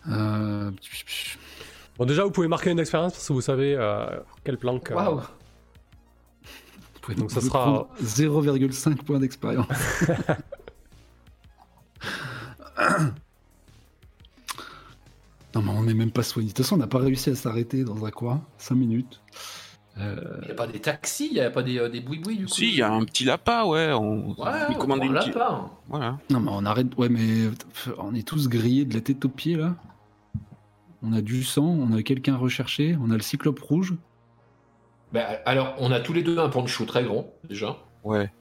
Euh, bon, déjà, vous pouvez marquer une expérience parce que vous savez euh, quelle planque. Euh, Waouh! Donc, ça sera 0,5 points d'expérience. non, mais on n'est même pas soigné. De toute façon, on n'a pas réussi à s'arrêter dans un coin. 5 minutes. Euh, il n'y a pas des taxis, il n'y a pas des, euh, des boui-boui du coup Si, il y a un petit lapin, ouais. On, ouais, commande un lapin. Voilà. Non, mais on arrête. Ouais, mais on est tous grillés de la tête aux pieds là. On a du sang, on a quelqu'un recherché, on a le cyclope rouge. Bah, alors, on a tous les deux un poncho très grand, déjà. Ouais.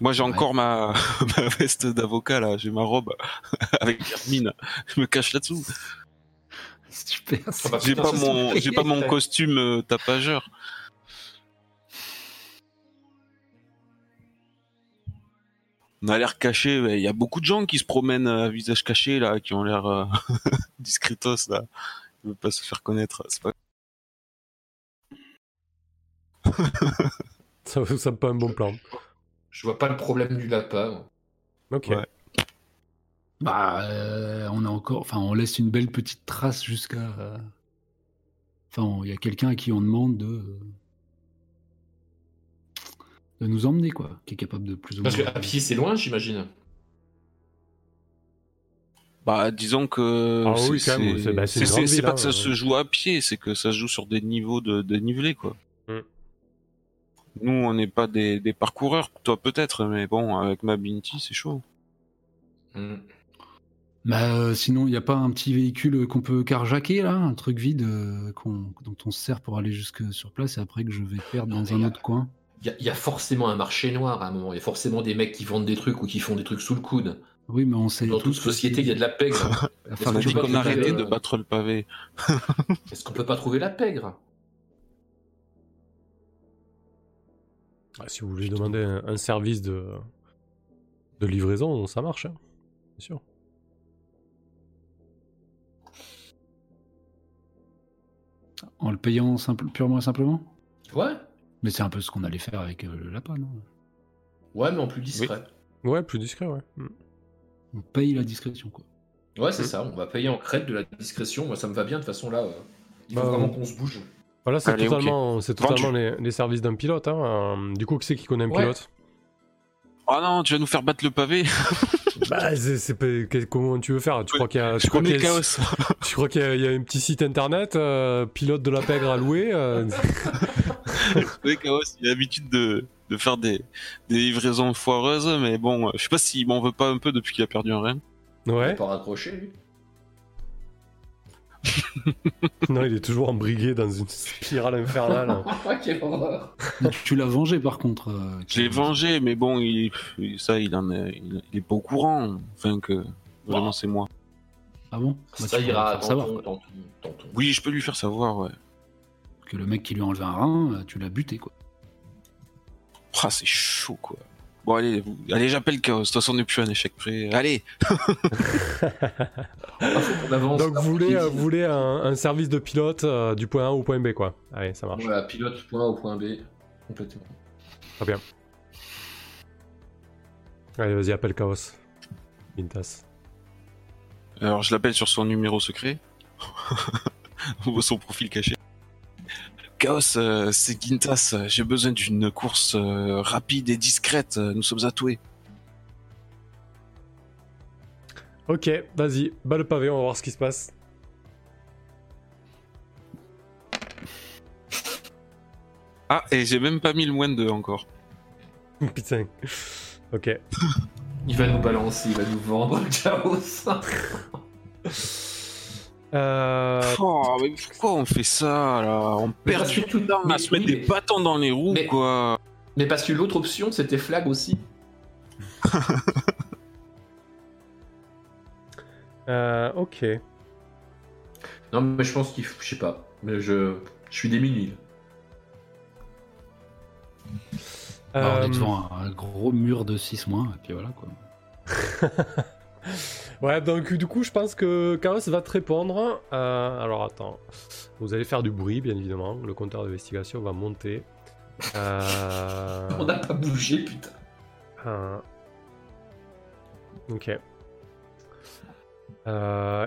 Moi, j'ai encore ma, ma veste d'avocat là, j'ai ma robe avec Hermine. Je me cache là-dessous. Super. Ah bah, j'ai pas mon, j'ai pas mon costume euh, tapageur. On a l'air caché. Il y a beaucoup de gens qui se promènent à visage caché là, qui ont l'air euh, discretos là. Ils veulent pas se faire connaître. C'est pas. ça, ça me pas un bon plan. Je vois pas le problème du lapin. Ok. Bah, euh, on a encore, enfin, on laisse une belle petite trace jusqu'à. Euh, enfin, il y a quelqu'un à qui on demande de de nous emmener, quoi, qui est capable de plus ou moins. Parce qu'à pied, c'est loin, j'imagine. Bah, disons que. Ah oui, c'est bah, pas que ça hein, se joue à pied, c'est que ça se joue sur des niveaux de, de quoi. Mm. Nous, on n'est pas des, des, parcoureurs, toi peut-être, mais bon, avec ma Binti, c'est chaud. Mm. Bah, euh, sinon, il n'y a pas un petit véhicule qu'on peut carjacker, là Un truc vide euh, dont on se sert pour aller jusque sur place et après que je vais perdre dans un autre coin Il y, a forcément un marché noir à un moment. Il y a forcément des mecs qui vendent des trucs ou qui font des trucs sous le coude. Oui, mais on sait. Dans toute société, il y a de la pègre. enfin, on qu'on arrêtait de battre le pavé. Est-ce qu'on peut pas trouver la pègre? Ah, Si vous voulez demander un, service de, de livraison, ça marche, hein. bien sûr. En le payant simple, purement et simplement Ouais. Mais c'est un peu ce qu'on allait faire avec euh, le lapin, non? Ouais, mais en plus discret. Ouais, plus discret, ouais. Mm. On paye la discrétion, quoi. Ouais, c'est mm. ça, on va payer en crête de la discrétion. Moi, ça me va bien, de toute façon, là, euh, il faut bah, vraiment qu'on se bouge. Voilà, c'est totalement, c'est totalement les, services d'un pilote. Hein. Euh, du coup, qui c'est qui connaît un pilote? Oh non, tu vas nous faire battre le pavé Bah, c'est, comment tu veux faire? Tu crois qu'il y a, tu crois qu'il y y, a, un petit site internet, euh, pilote de la pègre à louer euh... Oui, Chaos, il a l'habitude de, de faire des, des livraisons foireuses, mais bon, je sais pas s'il m'en veut pas un peu depuis qu'il a perdu un rein. Ouais. Il pas raccrocher, lui. non, il est toujours embrigué dans une spirale infernale. Quelle horreur Tu l'as vengé par contre. Euh, je l'ai vengé, mais bon, il, ça, il en est, il, est pas au courant. Enfin que vraiment c'est moi. Ah bon bah, Ça ira savoir. Oui, je peux lui faire savoir, ouais. Que le mec qui lui a enlevé un rein, euh, tu l'as buté, quoi. Ah, c'est chaud, quoi. Bon, allez, allez j'appelle Chaos. De toute façon, on n'est plus un échec près. Allez Donc, vous voulez, euh, vous voulez un, service de pilote euh, du point A au point B, quoi. Allez, ça marche. Voilà, pilote point A au point B, complètement. Très bien. Allez, vas-y, appelle Chaos. Mintas. Alors, je l'appelle sur son numéro secret. Voit son profil caché. Chaos, c'est Gintas. J'ai besoin d'une course rapide et discrète. Nous sommes à Toué. Ok, vas-y, bas le pavé, on va voir ce qui se passe. Ah, et j'ai même pas mis le moins de encore. Putain. Ok. il va nous balancer, il va nous vendre le chaos. Euh... Oh, mais pourquoi on fait ça là? On perd du temps à se mettre des bâtons dans les roues, quoi. Mais parce que l'autre option, c'était flag aussi. euh, ok. Non, mais je pense qu'il. Je sais pas. Mais je. Je suis démuni. Euh... on est devant un, gros mur de 6 mois, et puis voilà quoi. ouais, donc du coup, je pense que Chaos va te répondre. Euh, alors attends, vous allez faire du bruit, bien évidemment. Le compteur d'investigation va monter. Euh... on n'a pas bougé, putain. Euh... Ok.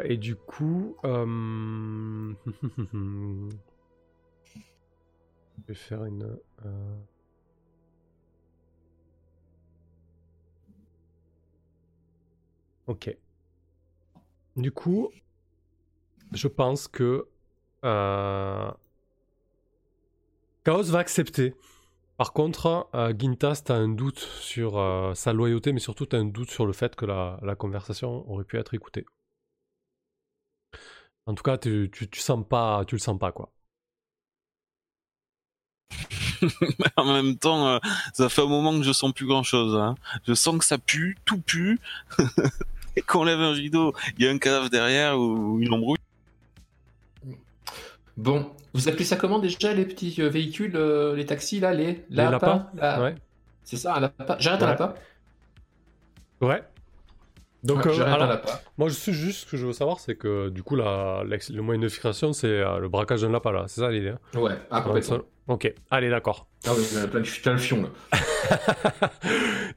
Et du coup, je vais faire une. Ok. Du coup, je pense que euh... Chaos va accepter. Par contre, euh, Gintas, t'as un doute sur euh, sa loyauté, mais surtout t'as un doute sur le fait que la, conversation aurait pu être écoutée. En tout cas, tu, sens pas, tu le sens pas, quoi. en même temps, ça fait un moment que je sens plus grand chose. Hein. Je sens que ça pue, tout pue. et qu'on lève un rideau, il y a un cadavre derrière ou une embrouille. Bon, vous appelez ça comment déjà les petits euh, véhicules, euh, les taxis là, les, les lapins Ouais. C'est ça, un lapin. J'arrête un lapin Ouais. Donc, euh, alors, moi, je suis juste ce que je veux savoir, c'est que du coup, la, le moyen de filtration, c'est le braquage d'un lapin là, c'est ça l'idée hein? Ouais, ah, complètement. Ok, allez, d'accord. Ah oui, plein de, plein de fion là.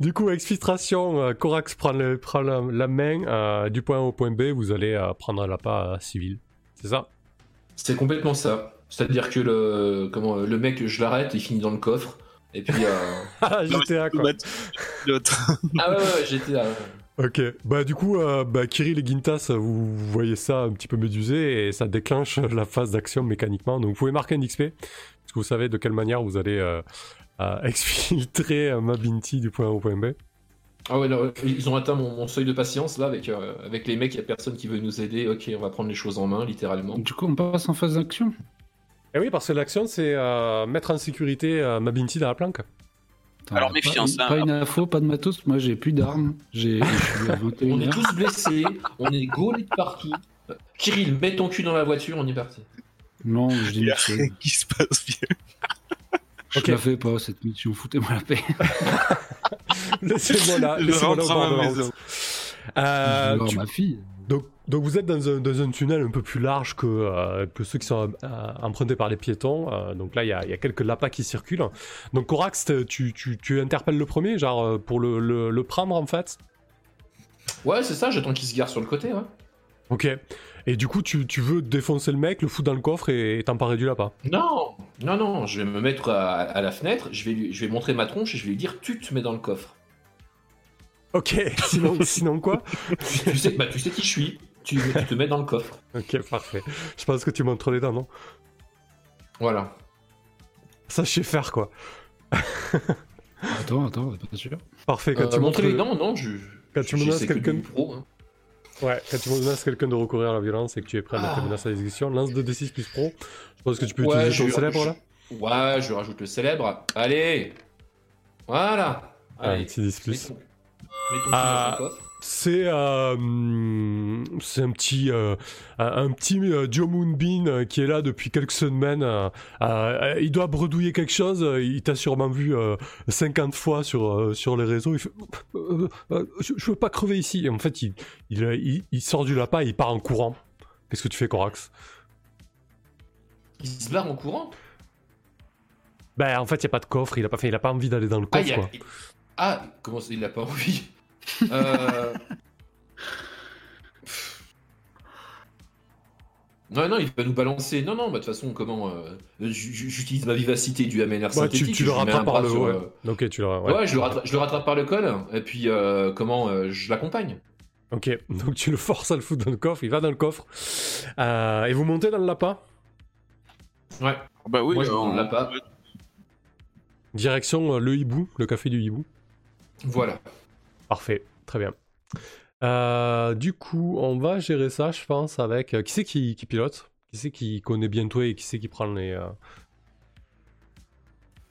du coup, exfiltration, euh, Corax prend, le, prend la, main euh, du point A au point B, vous allez euh, prendre un lapin civil. C'est ça? C'est complètement ça. C'est-à-dire que le, comment, le mec, je l'arrête, il finit dans le coffre. Et puis. ah, GTA quoi. ah ouais, ouais, GTA. Ok, bah du coup, bah, Kirill et Gintas, vous, voyez ça un petit peu médusé et ça déclenche la phase d'action mécaniquement. Donc vous pouvez marquer un XP est-ce que vous savez de quelle manière vous allez euh, euh, exfiltrer euh, Mabinti du point A au point B ah ouais, ils ont atteint mon, seuil de patience là avec, avec les mecs, il n'y a personne qui veut nous aider. Ok, on va prendre les choses en main, littéralement. Du coup, on passe en phase d'action Eh oui, parce que l'action, c'est mettre en sécurité Mabinti dans la planque. Alors méfiance. Pas, hein. pas une info, pas de matos. Moi, j'ai plus d'armes. J'ai. on est tous blessés. on est gaulés de partout. Kirill, mets ton cul dans la voiture. On est parti. Non, je dis rien qui se passe bien. Je la fais pas cette mission, foutez-moi la paix. Laissez-moi là, laissez-moi là euh, ma fille. Donc, vous êtes dans un, dans un, tunnel un peu plus large que, euh, que ceux qui sont euh, empruntés par les piétons. Euh, donc là, il y a, y a, quelques lapins qui circulent. Donc Corax, tu, tu, tu interpelles le premier, genre pour le, le, le prendre en fait? Ouais, c'est ça, j'attends qu'il se gare sur le côté, ouais. Ok. Et du coup, tu, veux défoncer le mec, le foutre dans le coffre et t'emparer du lapin? Non, non, non, je vais me mettre à, la fenêtre, je vais, je vais montrer ma tronche et je vais lui dire Tu te mets dans le coffre. Ok, sinon, sinon quoi? Tu, sais, bah, tu sais qui je suis, tu, te mets dans le coffre. Ok, parfait. Je pense que tu montres les dents, non? Voilà. Ça, je sais faire quoi. attends, attends, pas sûr. Parfait, quand euh, tu montres les dents, non, je. Quand tu menaces quelqu'un. Hein. Ouais, quand tu menaces quelqu'un de recourir à la violence et que tu es prêt à mettre la menace à l'exécution, lance 2d6 plus pro. Je pense que tu peux utiliser ton célèbre là. Ouais, je rajoute le célèbre. Allez Voilà Allez, petit 10 plus. Mets ton, ah, c'est euh, c'est un petit euh, un petit euh, Joe Moonbeam qui est là depuis quelques semaines. il doit bredouiller quelque chose. Il t'a sûrement vu 50 fois sur sur les réseaux. Il fait je, veux pas crever ici. Et en fait, il, il, il, sort du lapin et il part en courant. Qu'est-ce que tu fais, Corax? Il se barre en courant? Ben en fait, il y a pas de coffre. Il a pas fait. Il a pas envie d'aller dans le coffre. Ah, ah comment ça, il a pas envie? Euh, Non, non, il va nous balancer. Non, non, bah, de toute façon, comment. J'utilise ma vivacité du MNR synthétique. tu, tu le rattrapes par le haut. Ok, tu le, ouais. je, le rattrape, je le rattrape par le col. Et puis, comment. je l'accompagne. Ok, donc tu le forces à le foutre dans le coffre. Il va dans le coffre. et vous montez dans le lapin? Ouais. Bah oui, Moi, je on... lapin. Direction le hibou, le café du hibou. Voilà. Parfait, très bien. Euh, du coup, on va gérer ça, je pense, avec. Euh, qui c'est qui, pilote? Qui c'est qui connaît bien toi et qui c'est qui prend les. Euh,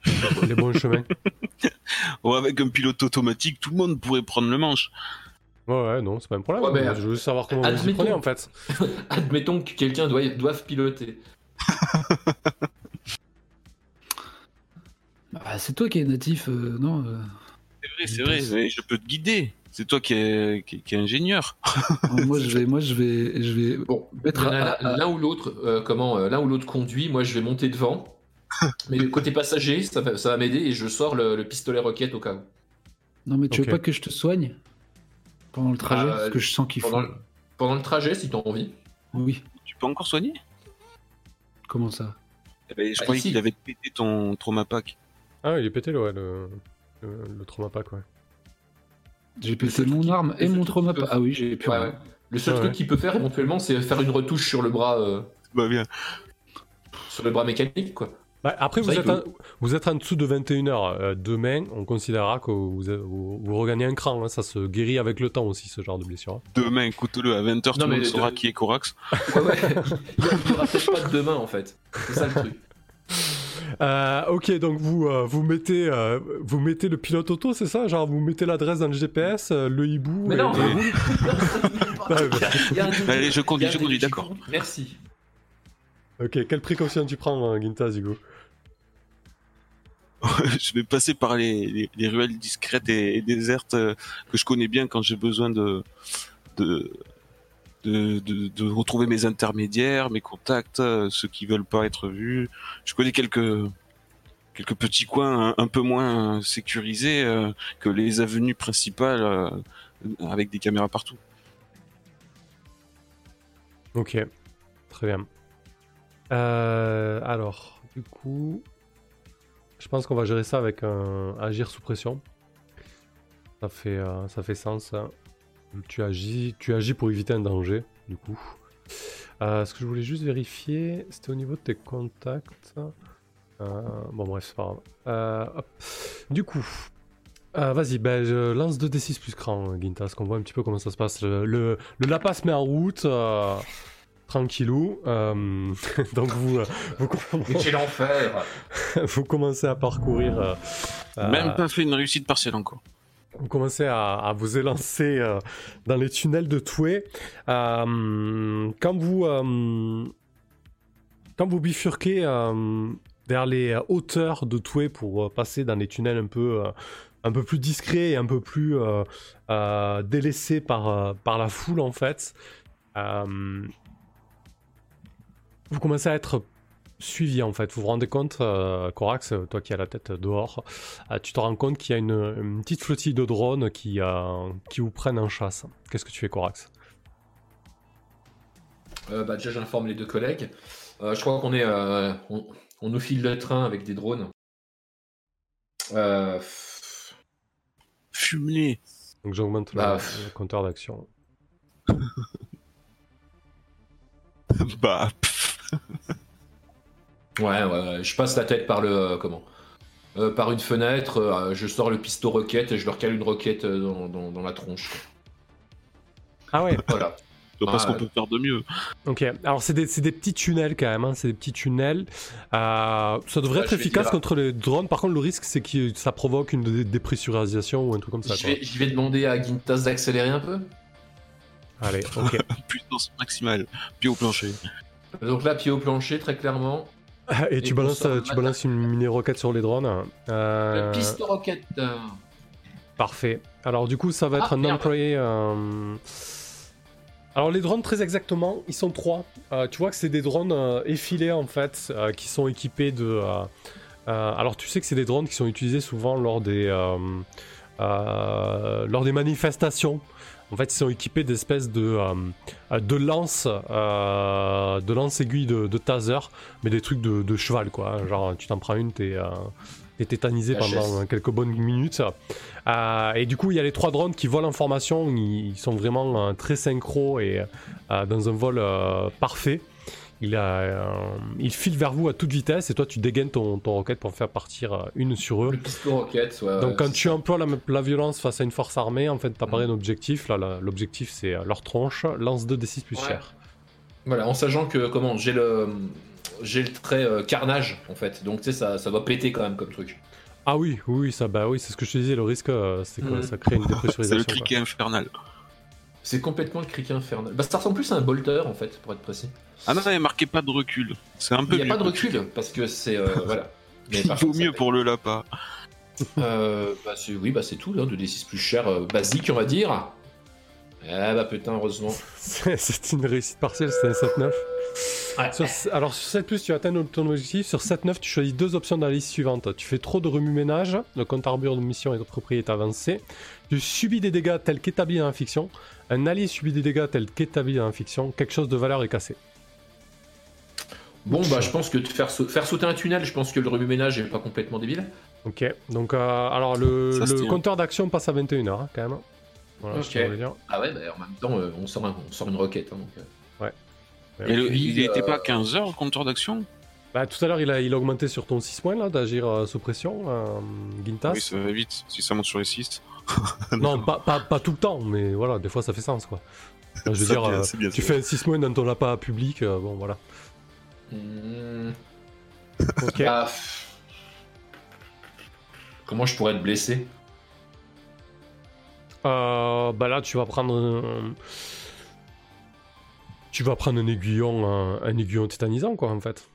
les bons chemins? Ouais, Avec un pilote automatique, tout le monde pourrait prendre le manche. Ouais, ouais, non, c'est pas un problème. je veux savoir comment vous y prenez en fait. Admettons que quelqu'un doit, doive piloter. bah, c'est toi qui es natif, non C'est vrai, c'est vrai, je peux te guider. C'est toi qui es, qui, ingénieur. moi, je vais, moi, je vais, je vais bon, mettre l'un ou l'autre. Euh, comment euh, l'un ou l'autre conduit. Moi, je vais monter devant. mais côté passager, ça va, ça va m'aider et je sors le, pistolet roquette au cas où. Non, mais tu veux pas que je te soigne pendant le trajet? Bah, Parce que je sens qu'il faut. Pendant le trajet, si tu as envie. Oui. Tu peux encore soigner? Comment ça? Eh ben, Je bah, croyais qu'il avait pété ton trauma pack. Ah, il est pété, ouais, le, le, le trauma pack, ouais. J'ai pété mon arme et mon trauma. Ah oui, j'ai pu. Le seul truc qu'il peut faire éventuellement, c'est faire une retouche sur le bras. Euh, bah bien. Sur le bras mécanique, quoi. Bah, après, vous, êtes vous êtes en dessous de 21h. Euh, demain, on considérera que vous, vous, regagnez un cran. Hein. Ça se guérit avec le temps aussi, ce genre de blessure. Demain, écoute-le, à 20h, tout le monde saura qui est Corax. Ouais, ouais. Il n'y aura peut-être pas de demain, en fait. C'est ça le truc. Euh, ok, donc vous, euh, vous, mettez, euh, vous mettez le pilote auto, c'est ça? Genre vous mettez l'adresse dans le GPS, le hibou. Mais non, Allez, je conduis, je conduis, d'accord. Merci. Ok, quelle précaution tu prends, Ginta, Zigo? Je vais passer par les, les, ruelles discrètes et, désertes que je connais bien quand j'ai besoin de, de, de, retrouver mes intermédiaires, mes contacts, euh, ceux qui veulent pas être vus. Je connais quelques quelques petits coins un, peu moins sécurisés euh, que les avenues principales euh, avec des caméras partout. Ok, très bien. alors, du coup, je pense qu'on va gérer ça avec un agir sous pression. Ça fait, sens. Tu agis, tu agis pour éviter un danger, du coup. Euh, ce que je voulais juste vérifier, c'était au niveau de tes contacts. Euh, bon, bref, c'est pas grave. Euh, du coup, vas-y, ben, je lance 2d6 plus cran, Gintas, qu'on voit un petit peu comment ça se passe. Le, le, lapin se met en route tranquillou. donc vous, vous, l'enfer. vous commencez à parcourir. Même pas fait une réussite partielle encore vous commencez à, vous élancer euh, dans les tunnels de Toué. Euh, quand vous euh, quand vous bifurquez vers les hauteurs de Toué pour passer dans les tunnels un peu un peu plus discrets et un peu plus délaissés par par la foule en fait. vous commencez à être suivi en fait. Vous vous rendez compte, euh, Corax, toi qui as la tête dehors, euh, tu te rends compte qu'il y a une, petite flottille de drones qui, euh, qui vous prennent en chasse. Qu'est-ce que tu fais, Corax? Bah, Déjà, j'informe les deux collègues. je crois qu'on est, on, nous file le train avec des drones. Fumelé. Donc j'augmente bah, le, compteur d'action. bah. Ouais, ouais, je passe la tête par le. Euh, comment euh, Par une fenêtre, euh, je sors le pistolet roquette et je leur cale une roquette dans, la tronche. Ah ouais Voilà. parce qu'on peut faire de mieux. Ok, alors c'est des, des, petits tunnels quand même, hein. c'est des petits tunnels. ça devrait être efficace contre les drones, par contre le risque c'est que ça provoque une dépressurisation ou un truc comme ça. Je vais, je vais demander à Gintas d'accélérer un peu. Allez, ok. Puissance maximale, pied au plancher. Donc là, pied au plancher, très clairement. Et, tu, balances, tu balances une mini-roquette sur les drones. Euh... Piste roquette. Parfait. Alors du coup, ça va être ah, un employé... Euh, alors les drones, très exactement, ils sont trois. Euh, tu vois que c'est des drones euh, effilés en fait, qui sont équipés de... alors tu sais que c'est des drones qui sont utilisés souvent lors des... lors des manifestations. En fait, ils sont équipés d'espèces de, de lances, de lances aiguilles de, taser, mais des trucs de, cheval, quoi. Genre, tu t'en prends une, t'es es tétanisé pendant quelques bonnes minutes. et du coup, il y a les trois drones qui volent en formation. Ils, sont vraiment très synchro et dans un vol parfait il, a, euh, il file vers vous à toute vitesse et toi tu dégaines ton, ton roquette pour faire partir euh, une sur eux. Le roquette, ouais, Donc quand tu emploies la, la, violence face à une force armée, en fait t'apparaît mm. un objectif. Là, l'objectif c'est euh, leur tronche, lance 2 d6 plus cher. Voilà, en sachant que comment j'ai le j'ai le trait carnage en fait, donc tu sais ça, ça doit péter quand même comme truc. Ah oui, oui, ça bah oui, c'est ce que je te disais, le risque c'est que mm. ça crée une dépressurisation. c'est le cliquet infernal. C'est complètement le criquet infernal. Bah, ça ressemble plus à un bolter en fait, pour être précis. Ah non, il n'y a marqué pas de recul. C'est un peu. Il n'y a pas de recul parce que c'est. Euh, voilà. il vaut mieux pour le lapin. euh, bah, oui, bah c'est tout, hein, de D6 plus cher, euh, basique, on va dire. Ah bah putain, heureusement. c'est une réussite partielle, c'est un 7-9. alors sur 7 tu atteins ton objectif. Sur 7-9, tu choisis deux options dans la liste suivante. Tu fais trop de remue-ménage, le compte arbure de mission et de propriété avancé. Tu subis des dégâts tels qu'établis dans la fiction. Un allié subit des dégâts tels qu'établis dans la fiction. Quelque chose de valeur est cassé. Bon, bah, je pense que faire, faire sauter un tunnel, je pense que le remue-ménage est pas complètement débile. Ok, donc euh, alors le, compteur d'action passe à 21h hein, quand même. Voilà, Ah ouais, bah, en même temps, euh, on, sort on, sort une roquette. Hein, donc, euh. Ouais. il n'était pas 15h le compteur d'action? Bah, tout à l'heure, il a, il a augmenté sur ton 6 points là, d'agir sous pression, Gintas. Oui, ça va vite, si ça monte sur les 6. non, pas, pas, pas, tout le temps, mais voilà, des fois ça fait sens quoi. je veux dire, tu fais un 6 mois dans ton lapin public, bon voilà. Hmm. Ok. Ah. Comment je pourrais être blessé? Euh, Bah là, tu vas prendre. Un... Tu vas prendre un aiguillon, un, aiguillon tétanisant, quoi, en fait.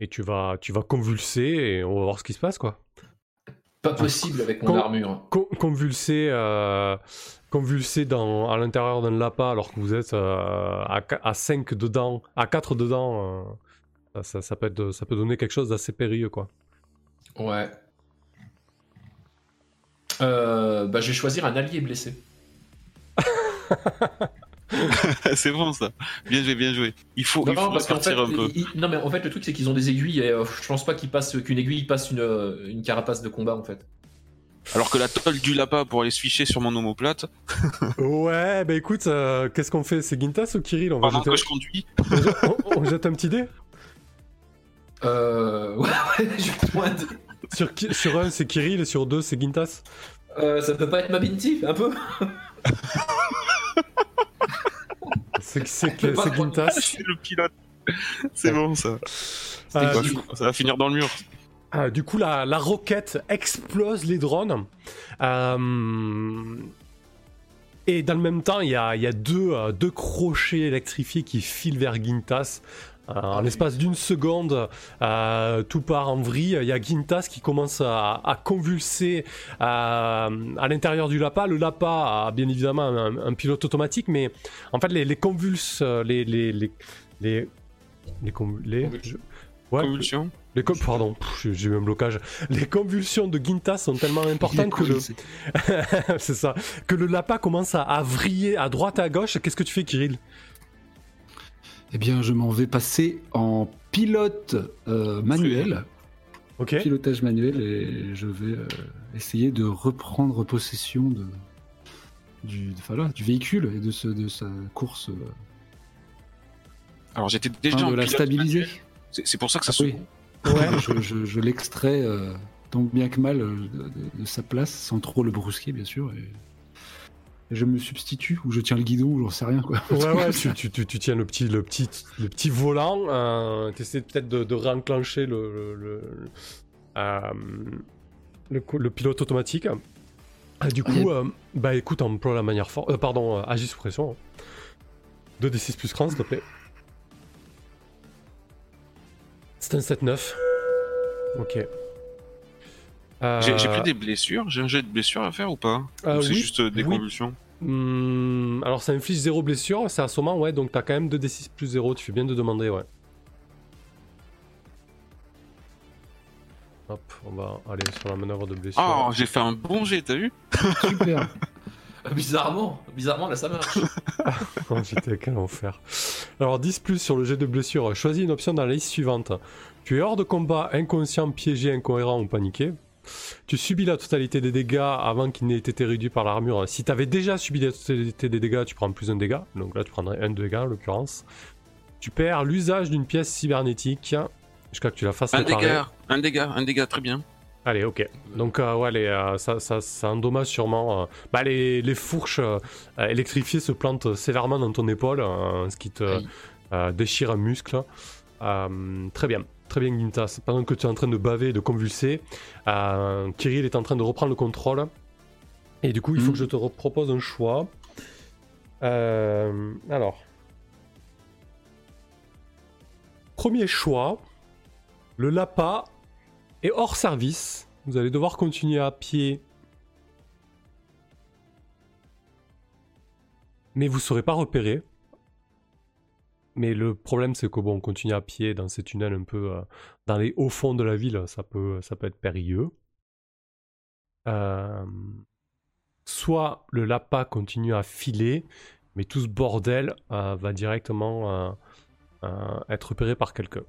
Et tu vas, tu vas convulser et on va voir ce qui se passe, quoi. Pas possible avec mon armure. convulser, euh, convulser dans, à l'intérieur d'un lapin alors que vous êtes euh, à, à 5 dedans, à 4 dedans, euh, ça, ça, peut être, ça peut donner quelque chose d'assez périlleux, quoi. Ouais. bah, je vais choisir un allié blessé. c'est bon ça. Bien joué, bien joué. Il faut, il faut parce un peu. non mais en fait le truc c'est qu'ils ont des aiguilles et euh, je pense pas qu'ils passent qu'une aiguille passe une, euh, une carapace de combat en fait. Alors que la tôle du lapin pour aller se ficher sur mon omoplate. ouais, bah écoute, euh, qu'est-ce qu'on fait? C'est Gintas ou Kirill? On va jeter... que je conduis. on, jette un petit dé? Euh. Ouais, ouais, je Sur, sur un, c'est Kirill et sur deux, c'est Gintas euh, Ça peut pas être ma Binti, un peu? C'est c'est Gintas. C'est le pilote. C'est bon ça. Euh, ça va finir dans le mur. Euh, du coup, la, la, roquette explose les drones. Euh, et dans le même temps, il y a, y a deux, deux, crochets électrifiés qui filent vers Gintas. En l'espace d'une seconde, tout part en vrille. Il y a Gintas qui commence à, convulser à l'intérieur du Lapa. Le Lapa a bien évidemment un, pilote automatique, mais en fait, les, les convulses, les, les, les, les, les, Convulsions les Pardon, j'ai eu un blocage. Les convulsions de Gintas sont tellement importantes que le... c'est ça. Que le Lapa commence à, à vriller à droite et à gauche. Qu'est-ce que tu fais, Kirill? Eh bien, je m'en vais passer en pilote euh, manuel. Ok. Pilotage manuel et je vais euh, essayer de reprendre possession de, du, du véhicule et de, ce, de sa course. Euh, Alors j'étais déjà en de la stabiliser. C'est pour ça que ça ah, se. Ouais, je, je, l'extrais tant bien que mal de, de, sa place sans trop le brusquer, bien sûr. Et je me substitue ou je tiens le guidon ou j'en sais rien quoi. Ouais ouais, tu, tu, tu, tiens le petit le petit le petit volant, euh, tu essaies peut-être de, de réenclencher le le, euh, le, pilote automatique. Ah, du coup, euh, bah écoute, emploie la manière forte. Euh, pardon, agis sous pression. 2d6 plus cran, s'il te plaît. C'est un 7-9. Ok. J'ai pris des blessures, j'ai un jet de blessures à faire ou pas? Ou c'est juste des convulsions? Hmm, alors ça inflige 0 blessure, c'est assommant, ouais, donc t'as quand même 2d6 plus 0, tu fais bien de demander, ouais. Hop, on va aller sur la manœuvre de blessure. Oh, j'ai fait un bon jet, t'as vu? Super. bizarrement, bizarrement, là ça marche. oh, J'étais quel enfer. Alors 10 plus sur le jet de blessure. Choisis une option dans la liste suivante. Tu es hors de combat, inconscient, piégé, incohérent ou paniqué. Tu subis la totalité des dégâts avant qu'il n'ait été réduit par l'armure. Si tu avais déjà subi la totalité des dégâts, tu prends plus un dégât. Donc là, tu prendrais un dégât en l'occurrence. Tu perds l'usage d'une pièce cybernétique jusqu'à que tu la fasses Un réparer. dégât, un dégât, un dégât, très bien. Allez, ok. Donc, euh, ouais, les, euh, ça, ça, ça endommage sûrement. euh, bah, les, les fourches euh, électrifiées se plantent sévèrement dans ton épaule, ce qui te déchire un muscle. Très bien, très bien, Gintas. Pendant que tu es en train de baver et de convulser, euh, Kirill est en train de reprendre le contrôle. Et du coup, il faut Mhm. que je te propose un choix. Euh, alors. Premier choix. Le Lapa est hors service. Vous allez devoir continuer à pied. Mais vous ne serez pas repéré. Mais le problème, c'est que bon, on continue à pied dans ces tunnels un peu euh, dans les hauts fonds de la ville, ça peut, peut être périlleux. Euh, soit le Lapa continue à filer, mais tout ce bordel euh, va directement euh, euh, être repéré par quelqu'un.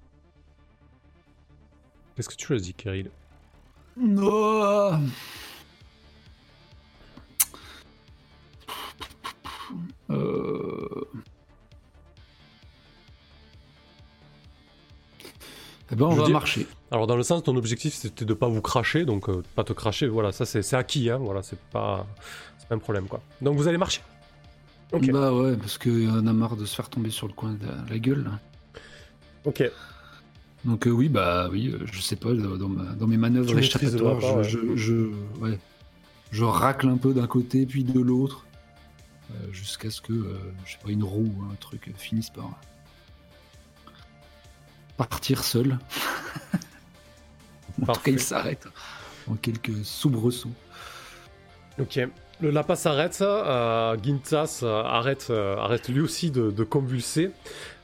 Qu'est-ce que tu choisis, Kirill? Non. Euh... Eh ben, on Je va dire- marcher. Alors dans le sens, ton objectif c'était de pas vous cracher, donc euh, pas te cracher, voilà, ça c'est acquis, hein, voilà, c'est pas, pas un problème quoi. Donc vous allez marcher. Bah ouais, parce qu'il en a marre de se faire tomber sur le coin de la, la gueule. là. Ok. Donc euh, oui, bah oui, euh, je sais pas, dans, dans ma- dans mes manœuvres échappatoires, je, je, je- ouais, je racle un peu d'un côté puis de l'autre, euh, jusqu'à ce que, euh, je sais pas, une roue ou un truc finisse par partir seul. en tout cas, il s'arrête en quelques soubresauts. Ok. Le lapin s'arrête, euh, Gintas euh, arrête, euh, arrête lui aussi de, de convulser.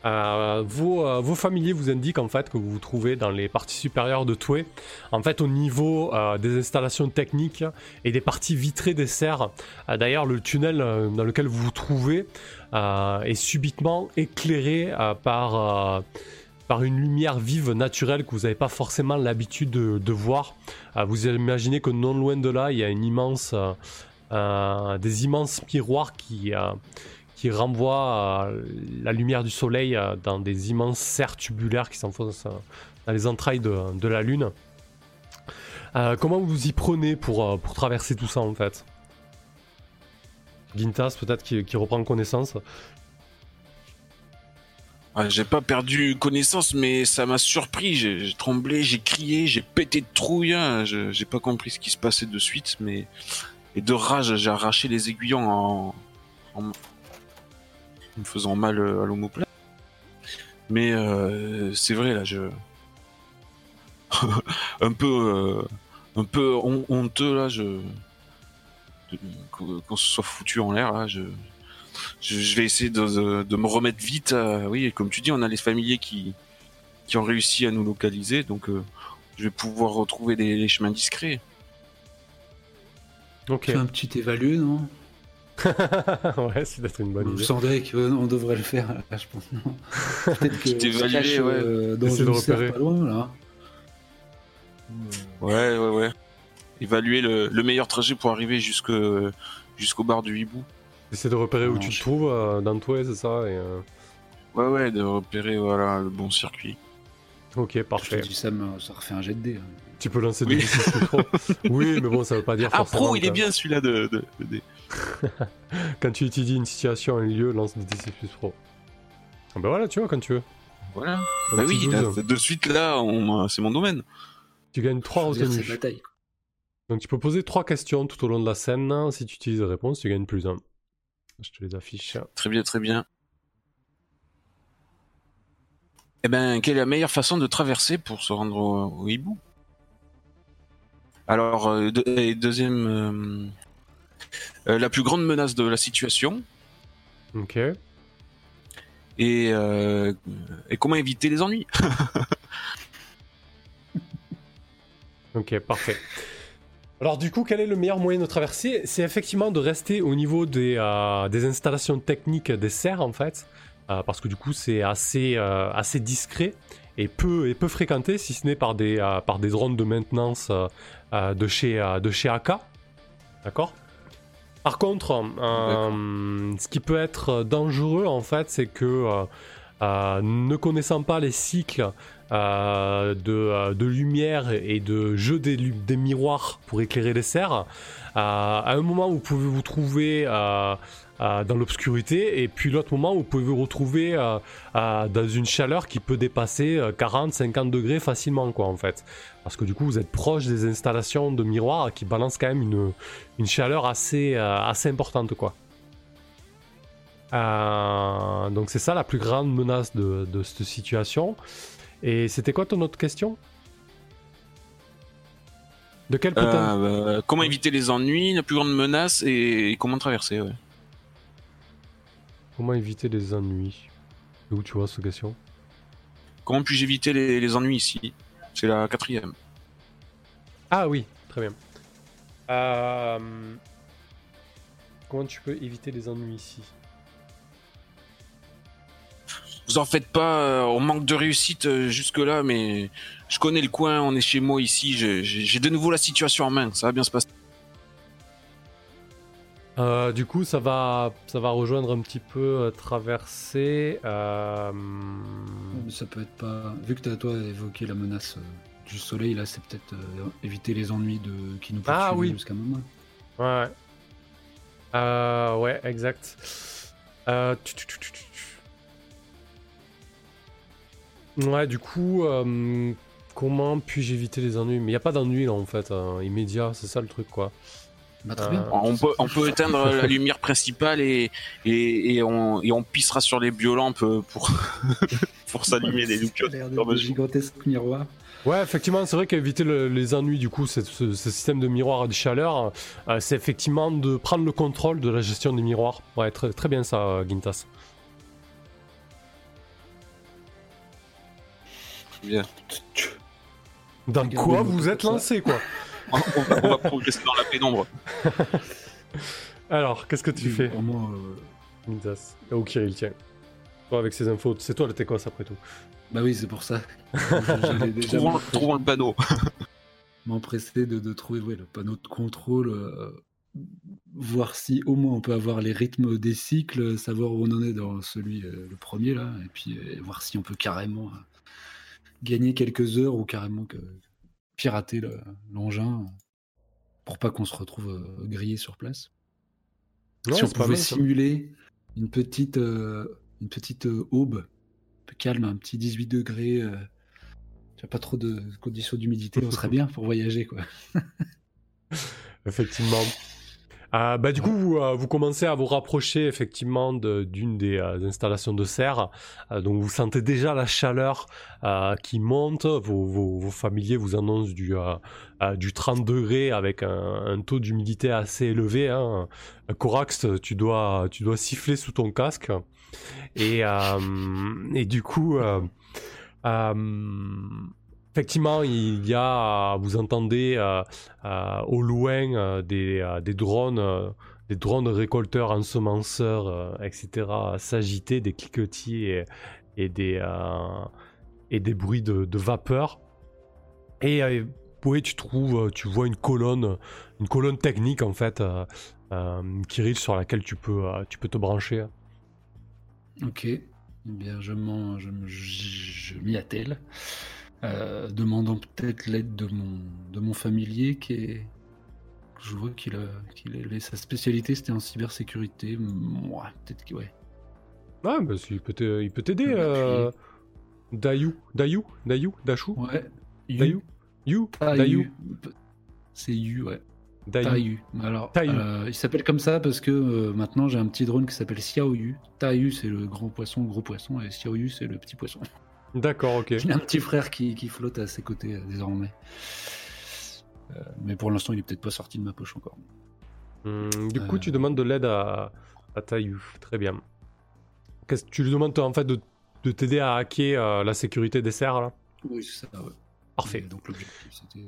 Vos, vos familiers vous indiquent en fait que vous vous trouvez dans les parties supérieures de Toué. En fait, au niveau des installations techniques et des parties vitrées des serres. D'ailleurs, le tunnel dans lequel vous vous trouvez est subitement éclairé par, par une lumière vive naturelle que vous n'avez pas forcément l'habitude de, voir. Euh, vous imaginez que non loin de là, il y a une immense, euh, euh, des immenses miroirs qui, qui renvoient la lumière du soleil dans des immenses serres tubulaires qui s'enfoncent dans les entrailles de, la Lune. Comment vous y prenez pour, pour traverser tout ça en fait? Gintas peut-être qui, qui reprend connaissance. J'ai pas perdu connaissance, mais ça m'a surpris. J'ai tremblé, j'ai crié, j'ai pété de trouille. hein. J'ai pas compris ce qui se passait de suite, mais et de rage, j'ai arraché les aiguillons en, en... me faisant mal euh, à l'omoplate. Mais euh, c'est vrai là, je un peu euh, un peu hon- honteux là, je qu'on se soit foutu en l'air là, je je, je vais essayer de, de- de me remettre vite. euh, oui, et comme tu dis, on a les familiers qui, qui ont réussi à nous localiser, donc euh, je vais pouvoir retrouver les, les chemins discrets. Ok. Fais un petit évalué, non? Ouais, c'est peut-être une bonne Vous idée. sentez qu'on devrait le faire, là, je pense. Non? Peut-être que on évalué, ouais. euh, dans de repérer. pas loin, là. Ouais, ouais, ouais. Évaluer le, le meilleur trajet pour arriver jusque, jusqu'au bar du hibou. Essaie de repérer où Non, tu te trouves euh, dans toi, c'est ça et, euh, Ouais, ouais, de repérer voilà, le bon circuit. Ok, parfait. dis, ça, me- ça refait un jet de dés. hein. Tu peux lancer Oui. du D6 plus pro. Oui, mais bon, ça veut pas dire Ah, pro, il est bien celui-là de, de, Quand tu étudies une situation, un lieu, lance des D6 plus pro. Ah bah voilà, tu vois, quand tu veux. Voilà. Un Bah oui, 12. là, de suite là, on- c'est mon domaine. Tu gagnes 3 Choisir ses retenues. Donc tu peux poser 3 questions tout au long de la scène. Si tu utilises les réponses, tu gagnes plus 1. Je te les affiche. Très bien, très bien. Eh ben, quelle est la meilleure façon de traverser pour se rendre au, au hibou? Alors, euh, de- et deuxième, euh, euh, la plus grande menace de la situation Ok. et, et comment éviter les ennuis? Ok, parfait. Alors du coup, quel est le meilleur moyen de traverser? C'est effectivement de rester au niveau des, euh, des installations techniques des serres en fait, euh, parce que du coup c'est assez, euh, assez discret et peu, et peu fréquenté, si ce n'est par des, par des drones de maintenance de, chez, de chez AK. D'accord? Par contre, ce qui peut être dangereux en fait, c'est que ne connaissant pas les cycles euh, euh, de, lumière et de jeu des, miroirs pour éclairer les serres. Euh, à un moment, vous pouvez vous trouver dans l'obscurité, et puis l'autre moment, vous pouvez vous retrouver dans une chaleur qui peut dépasser 40-50 degrés facilement, quoi, en fait. Parce que du coup, vous êtes proche des installations de miroirs qui balancent quand même une, une chaleur assez, assez importante, quoi. donc c'est ça la plus grande menace de cette situation. Et c'était quoi ton autre question? De quel côté euh, bah, Comment éviter les ennuis, la plus grande menace et, comment traverser, ouais. Comment éviter les ennuis? Où tu vois cette question? Comment puis-je éviter les, ennuis ici? C'est la quatrième. Ah oui, très bien. Euh, comment tu peux éviter les ennuis ici? Vous en faites pas, euh, on manque de réussite euh, jusque-là, mais je connais le coin, on est chez moi ici, j'ai de nouveau la situation en main, ça va bien se passer. Euh, du coup, ça va, ça va rejoindre un petit peu traverser. Ça peut être pas. Vu que as, toi évoqué la menace du soleil, là, c'est peut-être éviter les ennuis de qui nous ah, oui. jusqu'à moment. Ouais. ouais, exact. Tu, tu, tu, Ouais, du coup, euh, comment puis-je éviter les ennuis? Mais il n'y a pas d'ennuis là en fait, hein, immédiat, c'est ça le truc quoi. Bah, très bien. Euh, on, peut, on peut éteindre la lumière principale et, et, on, et on pissera sur les biolampes pour, pour s'allumer les lumières. Un gigantesque miroir. Ouais, effectivement, c'est vrai qu'éviter les ennuis, du coup, ce, système de miroir de chaleur, euh, c'est effectivement de prendre le contrôle de la gestion des miroirs. Ouais, très, très bien ça, Gintas. Bien. Dans quoi vous êtes lancé, quoi on, va, progresser dans la pénombre. Alors, qu'est-ce que tu fais Vraiment. Euh... Oh, Kirill, tiens. Toi, avec ces infos, c'est toi le Técos après tout. Bah oui, c'est pour ça. trouvons, le panneau. M'empresser de, de trouver le panneau de contrôle. Euh, voir si au moins on peut avoir les rythmes des cycles, savoir où on en est dans celui, euh, le premier là, et puis euh, voir si on peut carrément gagner quelques heures ou carrément que pirater l'engin pour pas qu'on se retrouve euh, grillé sur place. si on pouvait simuler une petite, euh, une petite euh, aube, un peu calme, un petit 18 degrés, a pas trop de conditions d'humidité, on serait bien pour voyager quoi. Effectivement. Euh, bah, du coup, vous, euh, vous, commencez à vous rapprocher effectivement d'une des euh, installations de serre. donc, vous sentez déjà la chaleur qui monte. Vos, familiers vous annoncent du, du 30 degrés avec un, taux d'humidité assez élevé. Hein. Corax, tu dois, tu dois siffler sous ton casque. Et du coup, Effectivement, il y a, vous entendez euh, euh, au loin euh, des, des, drones, des drones récolteurs, ensemenceurs, etc. s'agiter, des cliquetis et, des, et des bruits de, vapeur. Et oui, tu trouves, tu vois une colonne, une colonne technique en fait, Kirill, sur laquelle tu peux, tu peux te brancher. Ok, eh bien je m'y attelle. Euh, demandant peut-être l'aide de mon, de mon familier qui est. Je vois qu'il a, qu'il sa spécialité c'était en cybersécurité. Moi, peut-être qu'il. Ouais. Ah, bah, il peut t'aider. Euh... Dayu Dayu Dayu Dachou? Ouais. Dayu You Dayu C'est You, ouais. Dayu. Alors, euh, il s'appelle comme ça parce que euh, maintenant j'ai un petit drone qui s'appelle Xiaoyu. Tayu c'est le grand poisson, le gros poisson, et Xiaoyu c'est le petit poisson. D'accord, ok. Il a un petit frère qui, flotte à ses côtés euh, désormais. Euh, mais pour l'instant, il est peut-être pas sorti de ma poche encore. Hmm, du coup, tu euh. demandes de l'aide à, à. Très bien. tu lui demandes en fait de, t'aider à hacker la sécurité des serres là? Oui, c'est ça, Parfait. donc l'objectif, c'était.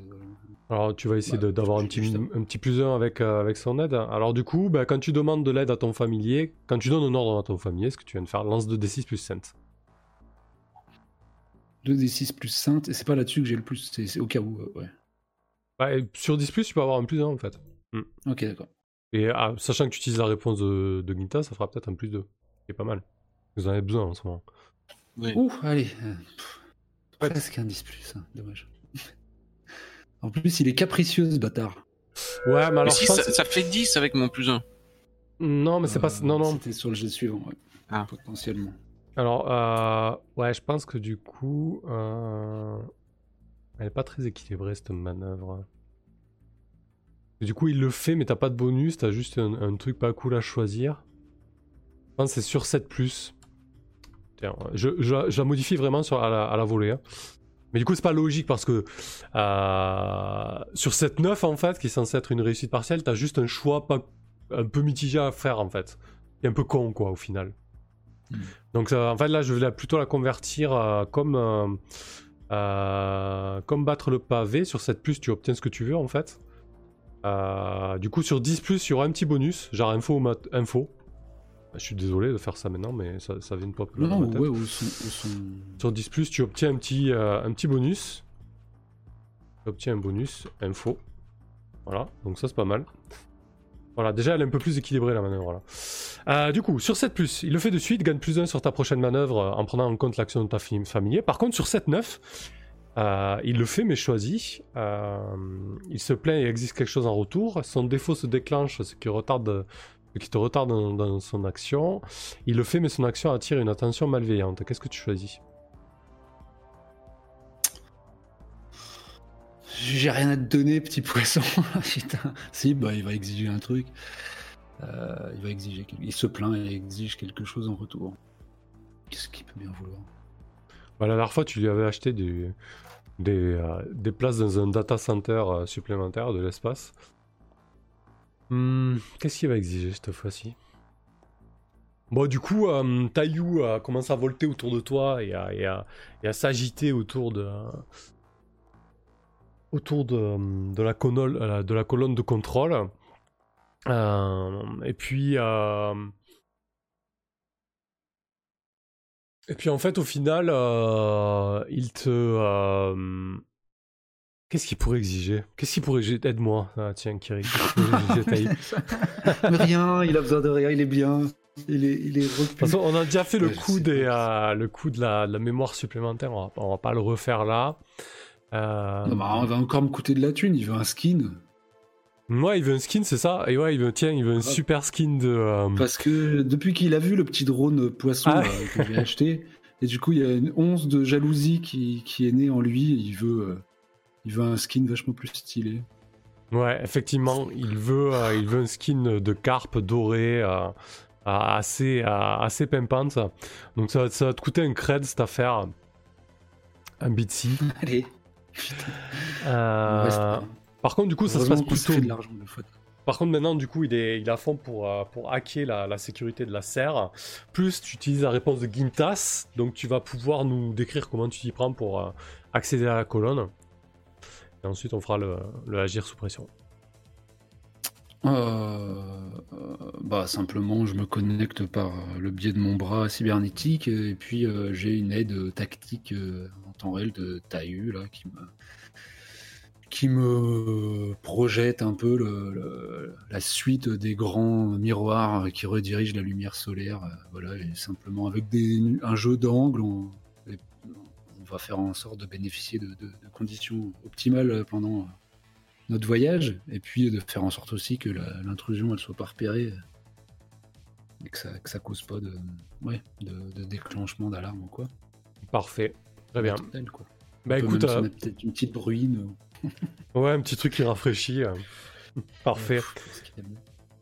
Alors tu vas essayer Bah, d'avoir un petit, un petit plus 1 avec, euh, avec son aide. Alors du coup, bah, quand tu demandes de l'aide à ton familier, quand tu donnes un ordre à ton familier, ce que tu viens de faire, lance 2d6 plus sainte. 2d6 plus sainte, et c'est pas là-dessus que j'ai le plus, c'est au cas où, euh, ouais. Bah, et sur 10 plus, tu peux avoir un plus 1 en fait. Ok, d'accord. Et ah, sachant que tu utilises la réponse de, de Ginta, ça fera peut-être un plus 2. C'est pas mal. Vous en avez besoin en ce moment. Oui. Ouh, allez. euh, pff, presque un 10 plus, hein, dommage. en plus, il est capricieux, ce bâtard. Ouais, mais Mais alors si, pense... ça, ça fait 10 avec mon plus 1. Non, mais c'est pas... Euh, Non, non. C'était sur le jet suivant, ouais. Ah. Potentiellement. Alors, euh, ouais, je pense que du coup... euh, Elle est pas très équilibrée, cette manœuvre. Du coup, il le fait, mais t'as pas de bonus, t'as juste un, truc pas cool à choisir. Je pense que c'est sur 7+. plus. Je, la modifie vraiment sur, à, la, à la volée. hein. Mais du coup, c'est pas logique parce que euh, sur cette 9 en fait, qui est censée être une réussite partielle, t'as juste un choix pas, un peu mitigé à faire en fait. Et un peu con quoi au final. Hmm. Donc ça- en fait là, je vais la- plutôt la convertir euh, comme euh, euh, comme battre le pavé. Sur 7 plus, tu obtiens ce que tu veux en fait. Du coup, sur 10 plus, il y aura un petit bonus, genre info ou mat- info. Je suis désolé de faire ça maintenant, mais ça, ça vient de pop là Non, dans non, ma tête. ouais, ou son, ou son- Sur 10 plus, tu obtiens un petit, euh, un petit bonus. Tu obtiens un bonus info. Voilà, donc ça c'est pas mal. Voilà, déjà elle est un peu plus équilibrée la manœuvre là. Euh, du coup, sur 7 plus, il le fait de suite, gagne plus 1 sur ta prochaine manœuvre euh, en prenant en compte l'action de ta fam- familier. Par contre, sur 7-9, euh, il le fait mais choisit. Il se plaint et exige quelque chose en retour. Son défaut se déclenche, ce qui, retarde, qui te retarde dans son action. Il le fait mais son action attire une attention malveillante. Qu'est-ce que tu choisis? J'ai rien à te donner, petit poisson. Putain. Si, bah, il va exiger un truc. Euh, il va exiger. Il se plaint et exige quelque chose en retour. Qu'est-ce qu'il peut bien vouloir? Bah, la dernière fois, tu lui avais acheté des, des, euh, places dans un data center euh, supplémentaire de l'espace. Hmm, Qu'est-ce qu'il va exiger cette fois-ci? Bon, du coup, euh, Taïou a commencé à volter autour de toi et à, à s'agiter autour de. Autour de, euh, de la, colonne, de la colonne de contrôle. Euh, et puis. euh, Et puis en fait, au final, euh, il te. euh, Qu'est-ce qu'il pourrait exiger? Qu'est-ce qu'il pourrait exiger? Aide-moi. Ah, tiens, Kiri. rien, il a besoin de rien, il est bien. Il est, il est façon, on a déjà fait le coup, des, euh, le coup de, la, de la mémoire supplémentaire. On va, on va pas le refaire là. Euh, Non, bah, on va encore me coûter de la thune, il veut un skin. Ouais, il veut un skin, c'est ça Et ouais, il veut, tiens, il veut un Ouais. super skin de. euh, Parce que depuis qu'il a vu le petit drone poisson Ah. là, que j'ai acheté, et du coup il y a une once de jalousie qui, qui est née en lui, et il veut, euh, il veut un skin vachement plus stylé. Ouais, effectivement, il veut, euh, il veut un skin de carpe doré euh, assez, euh, assez pimpante. Donc ça, va- ça va te coûter un cred cette affaire. Un bitsy. Allez, Euh, reste par contre, du coup, ça se passe plutôt. de de. Par contre, maintenant, du coup, il est, il est à fond pour, euh, pour hacker la, la sécurité de la serre. Plus, tu utilises la réponse de Gintas, donc tu vas pouvoir nous décrire comment tu t'y prends pour euh, accéder à la colonne. Et ensuite, on fera le, le agir sous pression. Euh, euh, bah simplement, je me connecte par euh, le biais de mon bras cybernétique et puis j'ai une aide tactique en temps réel de Taïu là qui me projette un peu la suite des grands miroirs qui redirigent la lumière solaire. voilà, et simplement avec des, un jeu d'angle, on, va faire en sorte de bénéficier de, conditions optimales pendant notre voyage, et puis de faire en sorte aussi que l'intrusion elle soit pas repérée et que ça, que ça cause pas de, ouais, de, de déclenchement d'alarme ou quoi. Parfait. Très bien. Quoi. Bah On peut écoute, euh, peut-être une petite bruine. ouais, un petit truc qui rafraîchit. euh. Parfait.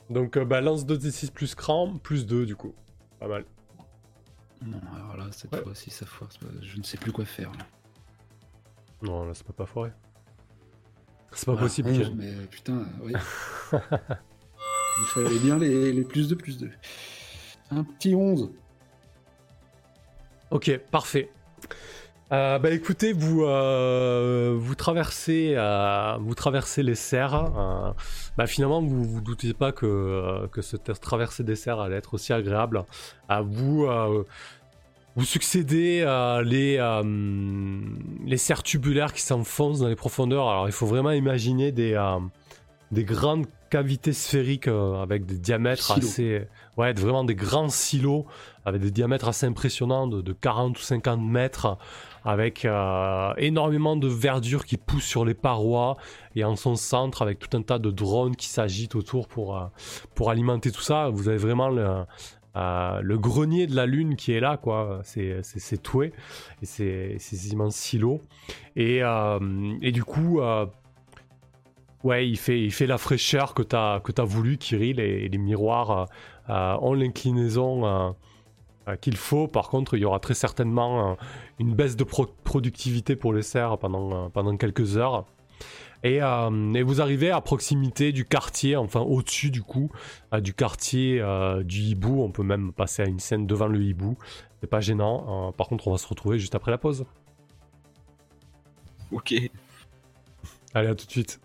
Donc, euh, bah, lance 2d6 plus cran, plus 2 du coup. Pas mal. Non, alors là, cette Ouais. fois-ci, ça foire. Je ne sais plus quoi faire. là. Non, là, c'est pas pas foiré. C'est pas Voilà, possible. 11, Kiri. mais putain, oui. Il fallait bien les, les plus de plus de. Un petit 11. Ok, parfait. Euh, bah écoutez, vous, euh, vous, traversez, euh, vous traversez les serres. bah finalement, vous vous doutez pas que, que cette traversée des serres allait être aussi agréable. À vous, vous succédez les, les serres tubulaires qui s'enfoncent dans les profondeurs. Alors il faut vraiment imaginer des, des grandes cavités sphériques avec des diamètres assez... Ouais, vraiment des grands silos avec des diamètres assez impressionnants de, de 40 ou 50 mètres avec euh, énormément de verdure qui pousse sur les parois et en son centre avec tout un tas de drones qui s'agitent autour pour, euh, pour alimenter tout ça. Vous avez vraiment le, euh, le grenier de la lune qui est là, quoi. C'est, c'est, et ces immenses silos. Et, et du coup, ouais, il fait, la fraîcheur que tu as, que as voulu, Kirill, et, les miroirs ont l'inclinaison euh, qu'il faut. Par contre, il y aura très certainement euh, une baisse de productivité pour les serres euh, pendant quelques heures. Et, vous arrivez à proximité du quartier, enfin au-dessus du coup, du quartier du hibou. On peut même passer à une scène devant le hibou. C'est pas gênant. par contre, on va se retrouver juste après la pause. Ok. Allez, à tout de suite.